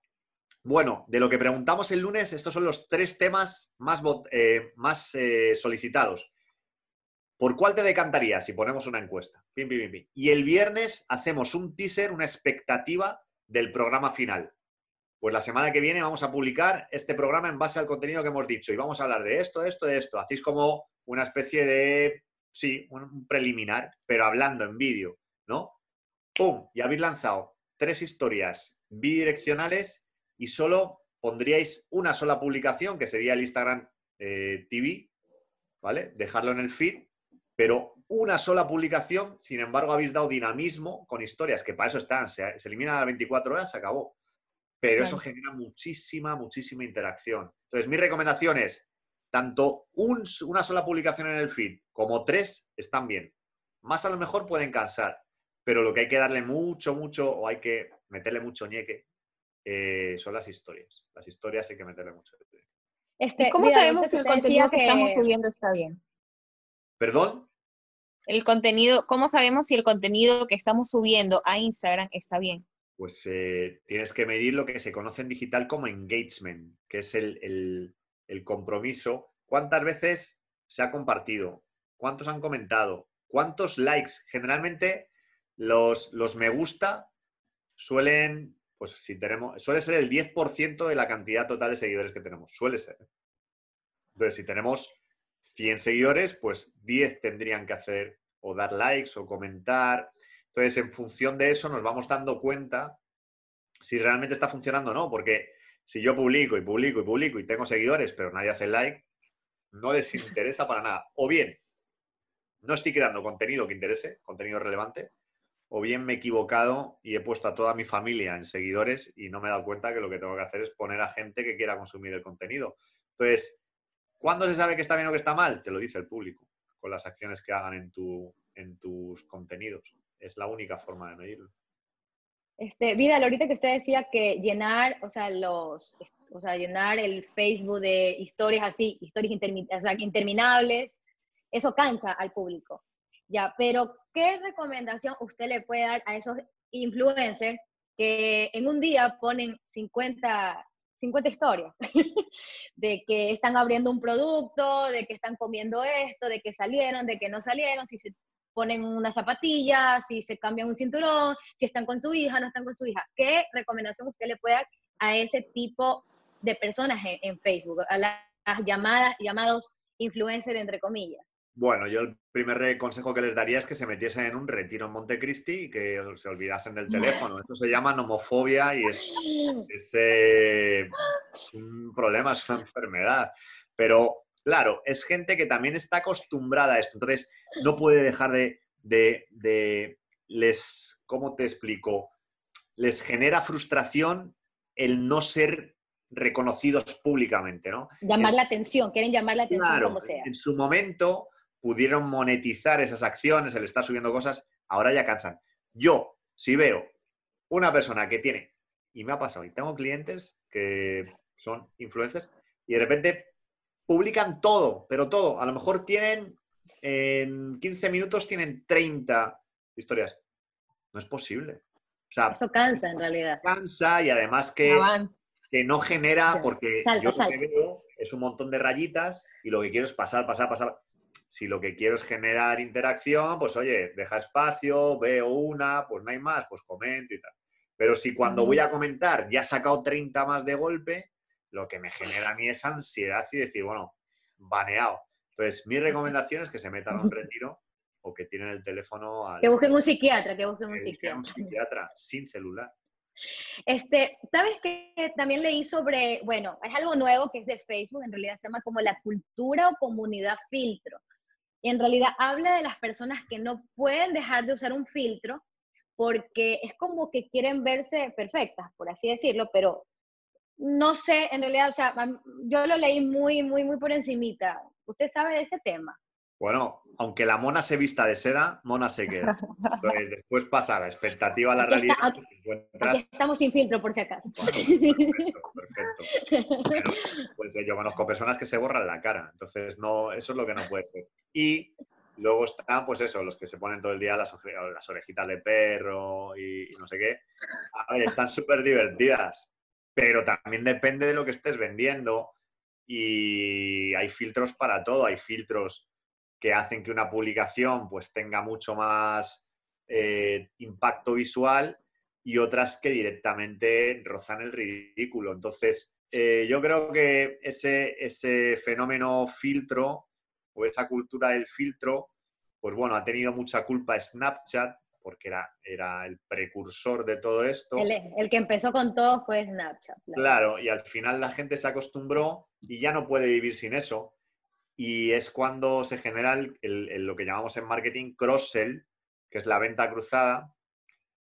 Speaker 4: bueno, de lo que preguntamos el lunes, estos son los tres temas más, eh, eh, solicitados. ¿Por cuál te decantarías si ponemos una encuesta? y el viernes hacemos un teaser, una expectativa del programa final pues la semana que viene vamos a publicar este programa en base al contenido que hemos dicho y vamos a hablar de esto, esto, de esto. Hacéis como una especie de, sí, un preliminar, pero hablando en vídeo, ¿no? ¡Pum! Y habéis lanzado tres historias bidireccionales y solo pondríais una sola publicación, que sería el Instagram eh, TV, ¿vale? Dejarlo en el feed, pero una sola publicación, sin embargo, habéis dado dinamismo con historias, que para eso están, se, se eliminan a las 24 horas, se acabó pero eso genera muchísima, muchísima interacción. Entonces, mi recomendación es, tanto una sola publicación en el feed como tres están bien. Más a lo mejor pueden cansar, pero lo que hay que darle mucho, mucho, o hay que meterle mucho ñeque, eh, son las historias. Las historias hay que meterle mucho
Speaker 1: este, cómo sabemos si el contenido que, estamos subiendo está bien?
Speaker 4: ¿Perdón?
Speaker 1: El contenido, ¿cómo sabemos si el contenido que estamos subiendo a Instagram está bien?
Speaker 4: pues eh, tienes que medir lo que se conoce en digital como engagement, que es el, compromiso. ¿Cuántas veces se ha compartido? ¿Cuántos han comentado? ¿Cuántos likes? Generalmente los, los me gusta suelen, pues si tenemos, suele ser el 10% de la cantidad total de seguidores que tenemos. Suele ser. Entonces, si tenemos 100 seguidores, pues 10 tendrían que hacer o dar likes o comentar. Entonces, en función de eso nos vamos dando cuenta si realmente está funcionando o no, porque si yo publico y publico y publico y tengo seguidores, pero nadie hace like, no les interesa para nada. O bien, no estoy creando contenido que interese, contenido relevante, o bien me he equivocado y he puesto a toda mi familia en seguidores y no me he dado cuenta que lo que tengo que hacer es poner a gente que quiera consumir el contenido. Entonces, ¿cuándo se sabe que está bien o que está mal? Te lo dice el público, con las acciones que hagan en, tu, en tus contenidos es la única forma de medirlo.
Speaker 2: Este, Vidal, ahorita que usted decía que llenar, o sea, los, o sea, llenar el Facebook de historias así, historias interminables, eso cansa al público. Ya, pero ¿qué recomendación usted le puede dar a esos influencers que en un día ponen 50, 50 historias de que están abriendo un producto, de que están comiendo esto, de que salieron, de que no salieron, si se ponen una zapatilla, si se cambian un cinturón, si están con su hija, no están con su hija. ¿Qué recomendación usted le puede dar a ese tipo de personas en, Facebook, a las llamadas, llamados influencers, entre comillas?
Speaker 4: Bueno, yo el primer consejo que les daría es que se metiesen en un retiro en Montecristi y que se olvidasen del teléfono. Esto se llama nomofobia y es, eh, un problema, es una enfermedad. Pero claro, es gente que también está acostumbrada a esto. Entonces, no puede dejar de, de les, ¿cómo te explico? Les genera frustración el no ser reconocidos públicamente, ¿no?
Speaker 2: Llamar la atención, quieren llamar la atención como sea.
Speaker 4: En su momento pudieron monetizar esas acciones, el estar subiendo cosas, ahora ya cansan. Yo, si veo una persona que tiene, y me ha pasado, y tengo clientes que son influencers, y de repente publican todo, pero todo. A lo mejor tienen, en 15 minutos tienen 30 historias. No es posible.
Speaker 2: Eso cansa en realidad.
Speaker 4: Cansa y además que, que no genera, porque yo lo que veo es un montón de rayitas y lo que quiero es pasar, pasar, pasar. Si lo que quiero es generar interacción, pues oye, deja espacio, veo una, pues no hay más, pues comento y tal. Pero si cuando voy a comentar ya he sacado 30 más de golpe, lo que me genera a mí es ansiedad y decir, bueno, baneado. Entonces, mi recomendación es que se metan a un retiro o que tienen el teléfono
Speaker 2: Que busquen un psiquiatra, que busquen un
Speaker 4: psiquiatra. Un psiquiatra sin celular.
Speaker 2: Este, ¿sabes qué? También leí sobre, bueno, es algo nuevo que es de Facebook, en realidad se llama como la cultura o comunidad filtro. Y en realidad habla de las personas que no pueden dejar de usar un filtro porque es como que quieren verse perfectas, por así decirlo, pero no sé, en realidad, o sea, yo lo leí muy, muy, muy por encimita. ¿Usted sabe de ese tema?
Speaker 4: Bueno, aunque la mona se vista de seda, mona se queda. después pasa la expectativa a la realidad.
Speaker 2: aquí, estamos sin filtro, por si acaso.
Speaker 4: perfecto, perfecto. pues eh, yo conozco personas que se borran la cara, entonces no, eso es lo que no puede ser. Y luego están, pues eso, los que se ponen todo el día las, las orejitas de perro y, y no sé qué. A ver, están súper divertidas, pero también depende de lo que estés vendiendo y hay filtros para todo, hay filtros que hacen que una publicación pues tenga mucho más eh, impacto visual y otras que directamente rozan el ridículo. Entonces, eh, yo creo que ese, ese fenómeno filtro o esa cultura del filtro, pues bueno, ha tenido mucha culpa Snapchat porque era, era el precursor de todo esto.
Speaker 2: El, el, que empezó con todo fue Snapchat.
Speaker 4: Claro, y al final la gente se acostumbró y ya no puede vivir sin eso y es cuando se genera lo que llamamos en marketing cross-sell, que es la venta cruzada,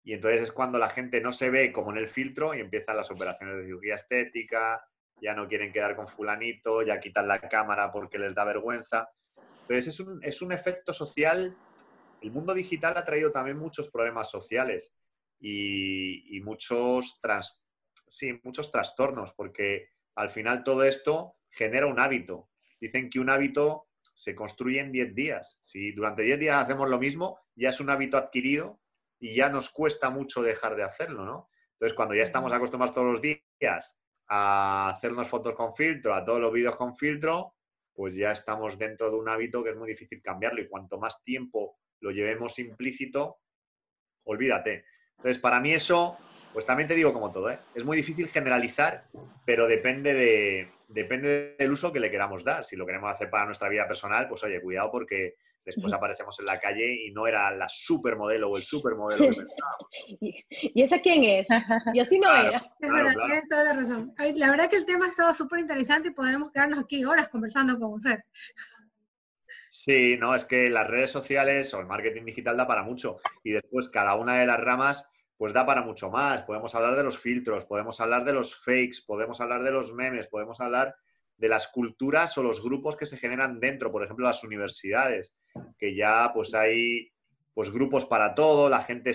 Speaker 4: y entonces es cuando la gente no se ve como en el filtro y empiezan las operaciones de cirugía estética, ya no quieren quedar con fulanito, ya quitan la cámara porque les da vergüenza. Entonces es un, es un efecto social. El mundo digital ha traído también muchos problemas sociales y, muchos, tras, sí, muchos trastornos, porque al final todo esto genera un hábito dicen que un hábito se construye en 10 días. Si durante 10 días hacemos lo mismo, ya es un hábito adquirido y ya nos cuesta mucho dejar de hacerlo, ¿no? Entonces, cuando ya estamos acostumbrados todos los días a hacernos fotos con filtro, a todos los vídeos con filtro, pues ya estamos dentro de un hábito que es muy difícil cambiarlo y cuanto más tiempo lo llevemos implícito, olvídate. Entonces, para mí eso, pues también te digo como todo, ¿eh? es muy difícil generalizar, pero depende de, depende del uso que le queramos dar. Si lo queremos hacer para nuestra vida personal, pues oye, cuidado porque después aparecemos en la calle y no era la supermodelo o el supermodelo que
Speaker 2: ¿Y esa quién es? Y así no era.
Speaker 3: Es verdad, tienes toda la razón. La verdad que el tema ha estado súper interesante y podremos quedarnos aquí horas conversando con usted.
Speaker 4: Sí, no, es que las redes sociales o el marketing digital da para mucho y después cada una de las ramas pues da para mucho más. Podemos hablar de los filtros, podemos hablar de los fakes, podemos hablar de los memes, podemos hablar de las culturas o los grupos que se generan dentro, por ejemplo, las universidades, que ya pues hay pues grupos para todo, la gente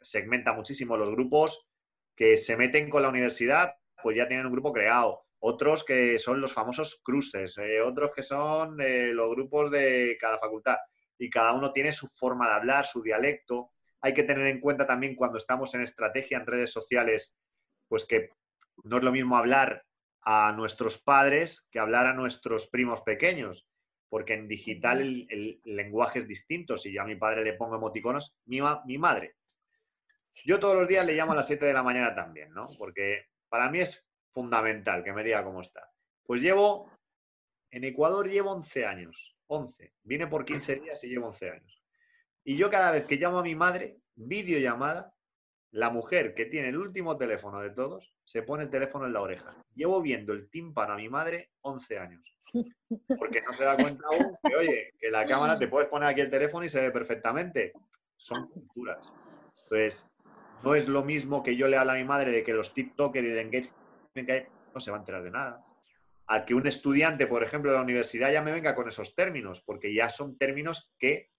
Speaker 4: segmenta muchísimo los grupos que se meten con la universidad, pues ya tienen un grupo creado. Otros que son los famosos cruces, eh, otros que son eh, los grupos de cada facultad. Y cada uno tiene su forma de hablar, su dialecto. Hay que tener en cuenta también cuando estamos en estrategia en redes sociales, pues que no es lo mismo hablar a nuestros padres que hablar a nuestros primos pequeños, porque en digital el, lenguaje es distinto. Si yo a mi padre le pongo emoticonos, mi, mi madre. Yo todos los días le llamo a las 7 de la mañana también, ¿no? Porque para mí es fundamental que me diga cómo está. Pues llevo, en Ecuador llevo 11 años, 11. Vine por 15 días y llevo 11 años. Y yo cada vez que llamo a mi madre, videollamada, la mujer que tiene el último teléfono de todos se pone el teléfono en la oreja. Llevo viendo el tímpano a mi madre 11 años. Porque no se da cuenta aún que, oye, que la cámara te puedes poner aquí el teléfono y se ve perfectamente. Son culturas. Entonces, no es lo mismo que yo le hable a mi madre de que los TikTokers y el engagement no se va a enterar de nada. A que un estudiante, por ejemplo, de la universidad ya me venga con esos términos, porque ya son términos que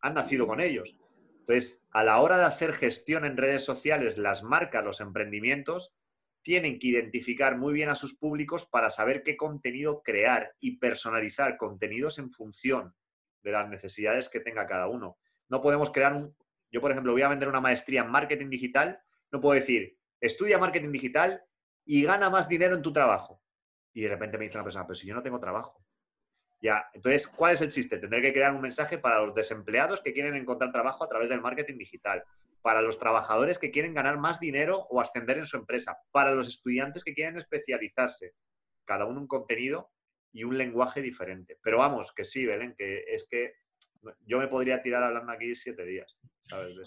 Speaker 4: han nacido con ellos. Entonces, a la hora de hacer gestión en redes sociales, las marcas, los emprendimientos, tienen que identificar muy bien a sus públicos para saber qué contenido crear y personalizar contenidos en función de las necesidades que tenga cada uno. No podemos crear un... Yo, por ejemplo, voy a vender una maestría en marketing digital, no puedo decir, estudia marketing digital y gana más dinero en tu trabajo. Y de repente me dice una persona, pero si yo no tengo trabajo. Ya, entonces, ¿cuál es el chiste? Tendré que crear un mensaje para los desempleados que quieren encontrar trabajo a través del marketing digital, para los trabajadores que quieren ganar más dinero o ascender en su empresa, para los estudiantes que quieren especializarse, cada uno un contenido y un lenguaje diferente. Pero vamos, que sí, Belén, que es que yo me podría tirar hablando aquí siete días.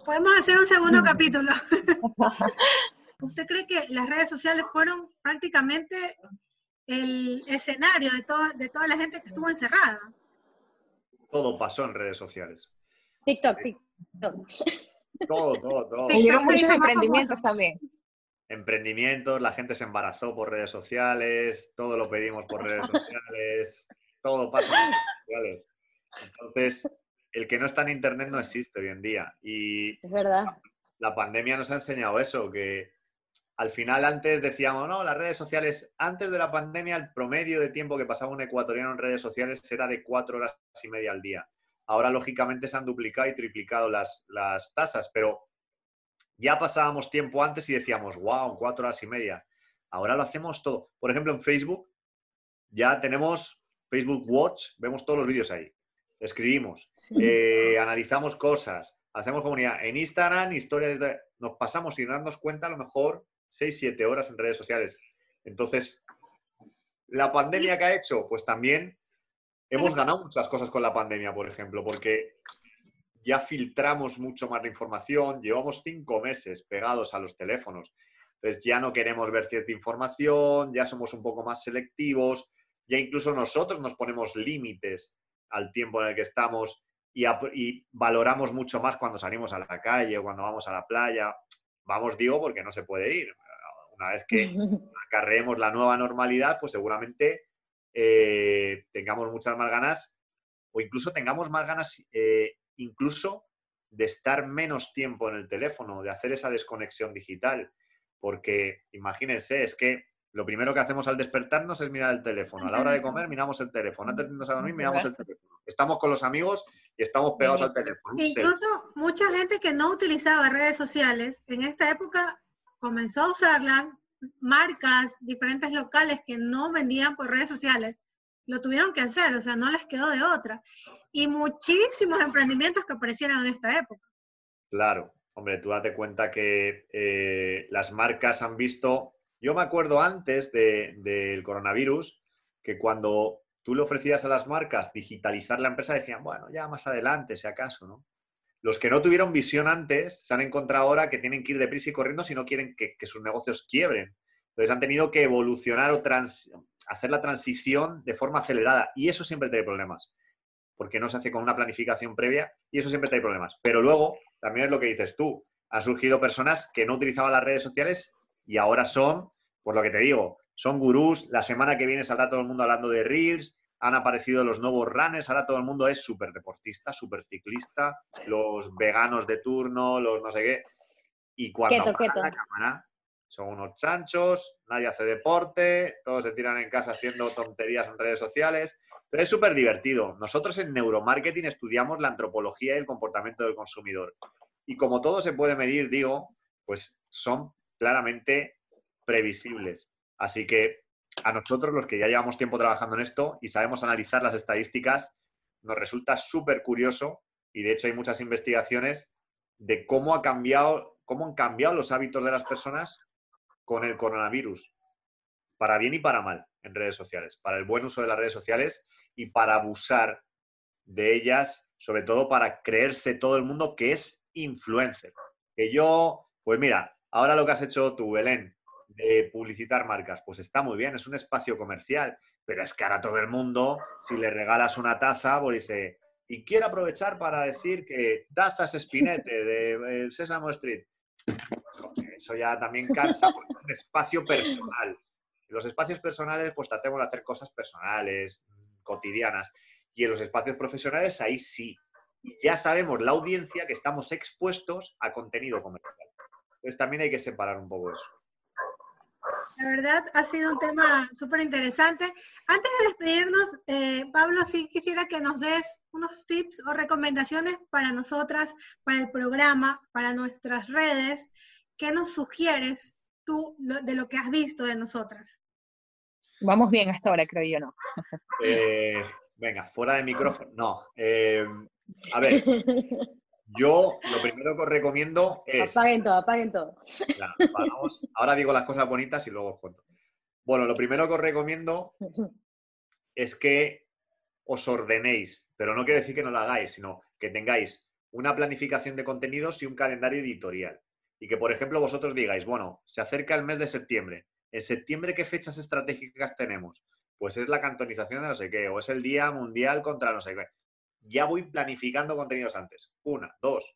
Speaker 3: Podemos hacer un segundo capítulo. ¿Usted cree que las redes sociales fueron prácticamente el escenario de, de toda la gente que estuvo encerrada.
Speaker 4: Todo pasó en redes sociales.
Speaker 2: TikTok, TikTok.
Speaker 4: Todo, todo, todo.
Speaker 1: Hubieron muchos emprendimientos también.
Speaker 4: Emprendimientos, la gente se embarazó por redes sociales, todo lo pedimos por redes sociales, todo pasa en redes sociales. Entonces, el que no está en Internet no existe hoy en día. Y
Speaker 2: es verdad.
Speaker 4: la pandemia nos ha enseñado eso, que al final antes decíamos, no, las redes sociales, antes de la pandemia el promedio de tiempo que pasaba un ecuatoriano en redes sociales era de cuatro horas y media al día. Ahora, lógicamente, se han duplicado y triplicado las, las tasas, pero ya pasábamos tiempo antes y decíamos, wow, cuatro horas y media. Ahora lo hacemos todo. Por ejemplo, en Facebook ya tenemos Facebook Watch, vemos todos los vídeos ahí. Escribimos, eh, analizamos cosas, hacemos comunidad. En Instagram, historias, nos pasamos sin darnos cuenta a lo mejor 6, 7 horas en redes sociales. Entonces, ¿la pandemia que ha hecho? Pues también hemos ganado muchas cosas con la pandemia, por ejemplo, porque ya filtramos mucho más la información, llevamos cinco meses pegados a los teléfonos. Entonces ya no queremos ver cierta información, ya somos un poco más selectivos, ya incluso nosotros nos ponemos límites al tiempo en el que estamos y, y, valoramos mucho más cuando salimos a la calle o cuando vamos a la playa. Vamos, digo, porque no se puede ir. Una vez que acarreemos la nueva normalidad, pues seguramente eh, tengamos muchas más ganas o incluso tengamos más ganas eh, incluso de estar menos tiempo en el teléfono, de hacer esa desconexión digital. Porque imagínense, es que lo primero que hacemos al despertarnos es mirar el teléfono. A la hora de comer miramos el teléfono. Antes de irnos a dormir miramos el teléfono. Estamos con los amigos y estamos pegados al teléfono.
Speaker 3: incluso mucha gente que no utilizaba redes sociales en esta época comenzó a usarla, marcas, diferentes locales que no vendían por redes sociales, lo tuvieron que hacer, o sea, no les quedó de otra. Y muchísimos emprendimientos que aparecieron en esta época.
Speaker 4: Claro, hombre, tú date cuenta que eh, las marcas han visto, yo me acuerdo antes del coronavirus, que cuando tú le ofrecías a las marcas digitalizar la empresa, decían, bueno, ya más adelante, si acaso, ¿no? Los que no tuvieron visión antes se han encontrado ahora que tienen que ir deprisa y corriendo si no quieren que, sus negocios quiebren. Entonces han tenido que evolucionar o hacer la transición de forma acelerada. Y eso siempre trae problemas, porque no se hace con una planificación previa y eso siempre trae problemas. Pero luego, también es lo que dices tú, han surgido personas que no utilizaban las redes sociales y ahora son, por lo que te digo, son gurús. La semana que viene saldrá todo el mundo hablando de Reels, han aparecido los nuevos runners, ahora todo el mundo es súper deportista, súper ciclista, los veganos de turno, los no sé qué. Y cuando la cámara, son unos chanchos, nadie hace deporte, todos se tiran en casa haciendo tonterías en redes sociales. Pero es súper divertido. Nosotros en neuromarketing estudiamos la antropología y el comportamiento del consumidor. Y como todo se puede medir, digo, pues son claramente previsibles. Así que a nosotros, los que ya llevamos tiempo trabajando en esto y sabemos analizar las estadísticas, nos resulta súper curioso y de hecho hay muchas investigaciones de cómo, ha cambiado, cómo han cambiado los hábitos de las personas con el coronavirus, para bien y para mal en redes sociales, para el buen uso de las redes sociales y para abusar de ellas, sobre todo para creerse todo el mundo que es influencer. Que yo, pues mira, ahora lo que has hecho tú, Belén, de publicitar marcas, pues está muy bien, es un espacio comercial, pero es que ahora todo el mundo, si le regalas una taza, pues dice, y quiero aprovechar para decir que tazas espinete de Sésamo Street. Eso ya también cansa porque es un espacio personal. los espacios personales, pues tratemos de hacer cosas personales, cotidianas. Y en los espacios profesionales, ahí sí. Y ya sabemos la audiencia que estamos expuestos a contenido comercial. Entonces también hay que separar un poco eso.
Speaker 3: La verdad ha sido un tema súper interesante. Antes de despedirnos, eh, Pablo, sí quisiera que nos des unos tips o recomendaciones para nosotras, para el programa, para nuestras redes. ¿Qué nos sugieres tú de lo que has visto de nosotras?
Speaker 1: Vamos bien hasta ahora, creo yo, ¿no?
Speaker 4: Eh, venga, fuera de micrófono. No. Eh, a ver, Yo lo primero que os recomiendo es...
Speaker 2: Apaguen todo, apaguen todo.
Speaker 4: Ahora digo las cosas bonitas y luego os cuento. Bueno, lo primero que os recomiendo es que os ordenéis, pero no quiere decir que no lo hagáis, sino que tengáis una planificación de contenidos y un calendario editorial. Y que, por ejemplo, vosotros digáis, bueno, se acerca el mes de septiembre. ¿En septiembre qué fechas estratégicas tenemos? Pues es la cantonización de no sé qué, o es el Día Mundial contra no sé qué ya voy planificando contenidos antes. Una, dos,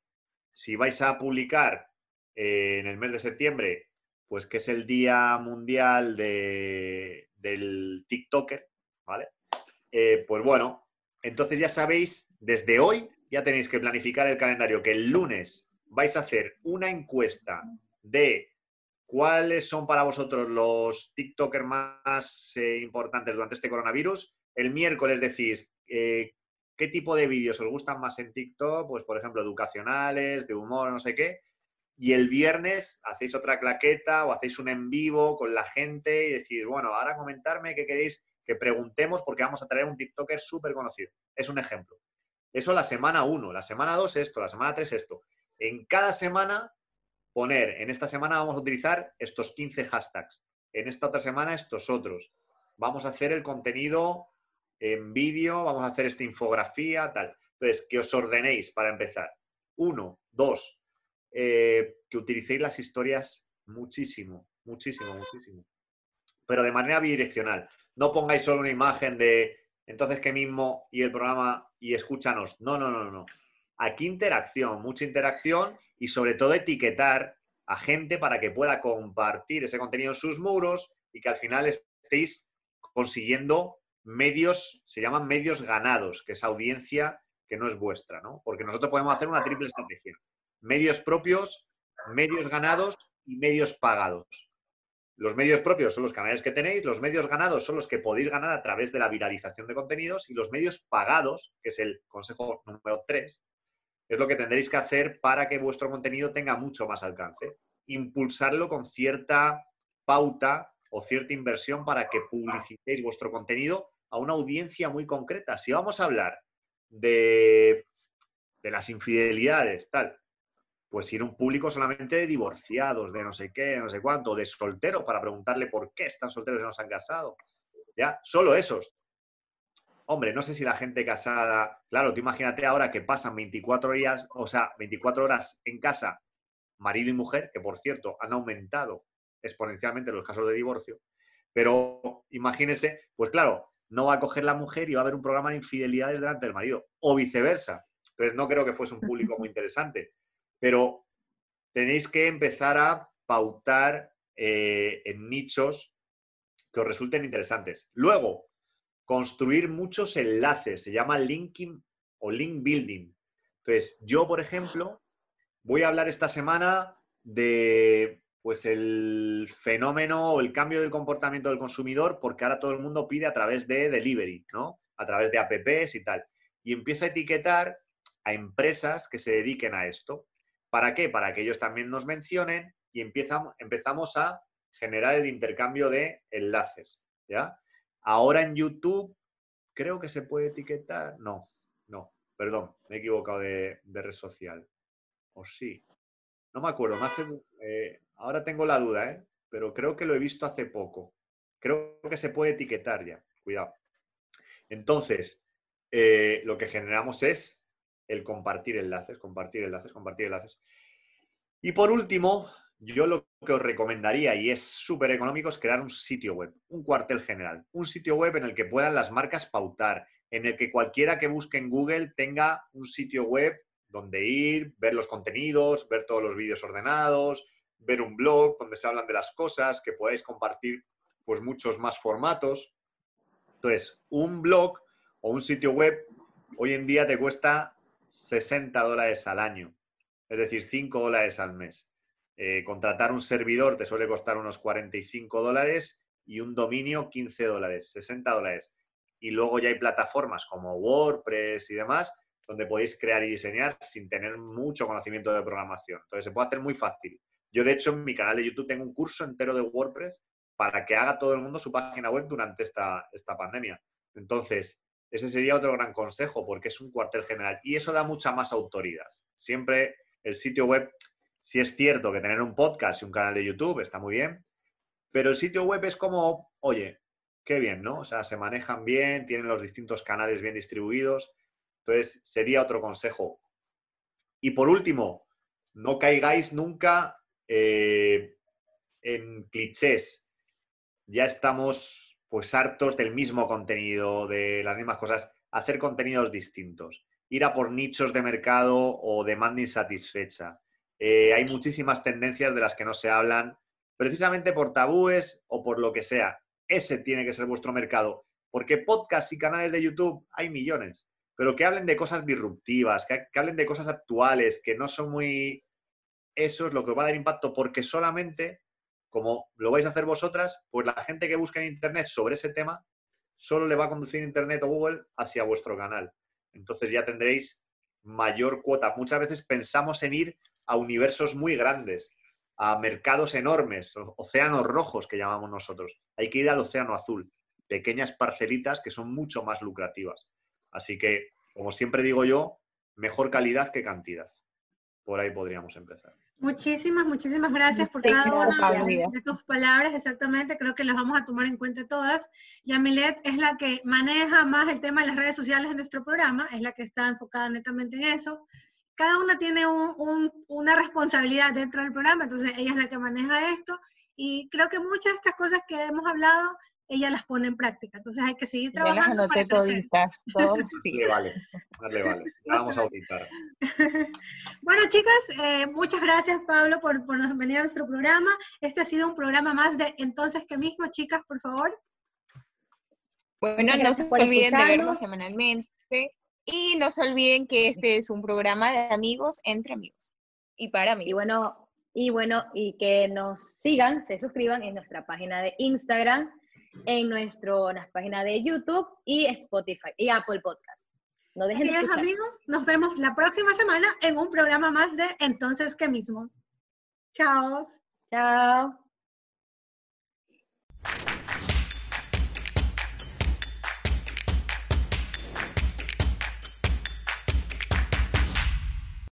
Speaker 4: si vais a publicar eh, en el mes de septiembre, pues que es el Día Mundial de, del TikToker, ¿vale? Eh, pues bueno, entonces ya sabéis, desde hoy ya tenéis que planificar el calendario, que el lunes vais a hacer una encuesta de cuáles son para vosotros los TikTokers más eh, importantes durante este coronavirus. El miércoles decís qué tipo de vídeos os gustan más en TikTok, pues por ejemplo, educacionales, de humor, no sé qué. Y el viernes hacéis otra claqueta o hacéis un en vivo con la gente y decís, bueno, ahora comentarme qué queréis que preguntemos porque vamos a traer un TikToker súper conocido. Es un ejemplo. Eso la semana 1, la semana 2 esto, la semana 3 esto. En cada semana poner, en esta semana vamos a utilizar estos 15 hashtags, en esta otra semana estos otros. Vamos a hacer el contenido en vídeo, vamos a hacer esta infografía, tal. Entonces, que os ordenéis para empezar. Uno, dos, eh, que utilicéis las historias muchísimo, muchísimo, muchísimo. Pero de manera bidireccional. No pongáis solo una imagen de entonces qué mismo y el programa y escúchanos. No, no, no, no. Aquí interacción, mucha interacción y sobre todo etiquetar a gente para que pueda compartir ese contenido en sus muros y que al final estéis consiguiendo medios, se llaman medios ganados, que es audiencia que no es vuestra, ¿no? Porque nosotros podemos hacer una triple estrategia. Medios propios, medios ganados y medios pagados. Los medios propios son los canales que tenéis, los medios ganados son los que podéis ganar a través de la viralización de contenidos y los medios pagados, que es el consejo número 3, es lo que tendréis que hacer para que vuestro contenido tenga mucho más alcance. Impulsarlo con cierta pauta o cierta inversión para que publicitéis vuestro contenido a una audiencia muy concreta. Si vamos a hablar de, de las infidelidades, tal, pues ir a un público solamente de divorciados, de no sé qué, no sé cuánto, de solteros, para preguntarle por qué están solteros y no se han casado. Ya, solo esos. Hombre, no sé si la gente casada, claro, tú imagínate ahora que pasan 24 días, o sea, 24 horas en casa, marido y mujer, que por cierto han aumentado exponencialmente los casos de divorcio, pero imagínese, pues claro, no va a coger la mujer y va a haber un programa de infidelidades delante del marido, o viceversa. Entonces no creo que fuese un público muy interesante, pero tenéis que empezar a pautar eh, en nichos que os resulten interesantes. Luego, construir muchos enlaces, se llama linking o link building. Entonces, yo, por ejemplo, voy a hablar esta semana de pues el fenómeno o el cambio del comportamiento del consumidor, porque ahora todo el mundo pide a través de delivery, ¿no? A través de apps y tal. Y empiezo a etiquetar a empresas que se dediquen a esto. ¿Para qué? Para que ellos también nos mencionen y empezamos a generar el intercambio de enlaces. ¿ya? Ahora en YouTube creo que se puede etiquetar. No, no, perdón, me he equivocado de, red social. O sí. No me acuerdo. Eh, ahora tengo la duda, ¿eh? pero creo que lo he visto hace poco. Creo que se puede etiquetar ya. Cuidado. Entonces, eh, lo que generamos es el compartir enlaces, compartir enlaces, compartir enlaces. Y por último, yo lo que os recomendaría, y es súper económico, es crear un sitio web, un cuartel general, un sitio web en el que puedan las marcas pautar, en el que cualquiera que busque en Google tenga un sitio web donde ir, ver los contenidos, ver todos los vídeos ordenados, ver un blog donde se hablan de las cosas, que podáis compartir pues muchos más formatos. Entonces, un blog o un sitio web hoy en día te cuesta 60 dólares al año, es decir, 5 dólares al mes. Eh, contratar un servidor te suele costar unos 45 dólares y un dominio 15 dólares, 60 dólares. Y luego ya hay plataformas como WordPress y demás donde podéis crear y diseñar sin tener mucho conocimiento de programación. Entonces se puede hacer muy fácil. Yo de hecho en mi canal de YouTube tengo un curso entero de WordPress para que haga todo el mundo su página web durante esta, esta pandemia. Entonces, ese sería otro gran consejo porque es un cuartel general y eso da mucha más autoridad. Siempre el sitio web si es cierto que tener un podcast y un canal de YouTube está muy bien, pero el sitio web es como, oye, qué bien, ¿no? O sea, se manejan bien, tienen los distintos canales bien distribuidos. Entonces, sería otro consejo. Y por último, no caigáis nunca eh, en clichés. Ya estamos pues hartos del mismo contenido, de las mismas cosas, hacer contenidos distintos, ir a por nichos de mercado o demanda insatisfecha. Eh, hay muchísimas tendencias de las que no se hablan, precisamente por tabúes o por lo que sea. Ese tiene que ser vuestro mercado, porque podcasts y canales de YouTube hay millones, pero que hablen de cosas disruptivas, que, hablen de cosas actuales, que no son muy... Eso es lo que va a dar impacto, porque solamente, como lo vais a hacer vosotras, pues la gente que busca en Internet sobre ese tema, solo le va a conducir Internet o Google hacia vuestro canal. Entonces ya tendréis mayor cuota. Muchas veces pensamos en ir a universos muy grandes, a mercados enormes, océanos rojos que llamamos nosotros. Hay que ir al océano azul, pequeñas parcelitas que son mucho más lucrativas. Así que, como siempre digo yo, mejor calidad que cantidad. Por ahí podríamos empezar.
Speaker 3: Muchísimas, muchísimas gracias por cada una de, tus palabras, exactamente, creo que las vamos a tomar en cuenta todas. Yamilet es la que maneja más el tema de las redes sociales en nuestro programa, es la que está enfocada netamente en eso cada una tiene una responsabilidad dentro del programa, entonces ella es la que maneja esto y creo que muchas de estas cosas que hemos hablado, ella las pone en práctica, entonces hay que seguir trabajando.
Speaker 1: Las anoté toditas,
Speaker 4: sí. vale, vale, vale, vamos a auditar.
Speaker 3: bueno, chicas, eh, muchas gracias Pablo por, por venir a nuestro programa. Este ha sido un programa más de Entonces, ¿qué mismo, chicas, por favor?
Speaker 1: Bueno, no se olviden de vernos semanalmente y no se olviden que este es un programa de amigos entre amigos y para amigos.
Speaker 2: Y bueno, y bueno, y que nos sigan, se suscriban en nuestra página de Instagram, en nuestra página de YouTube y Spotify y Apple Podcast.
Speaker 3: No dejen Así es, amigos, nos vemos la próxima semana en un programa más de Entonces, ¿qué mismo? Chao.
Speaker 2: Chao.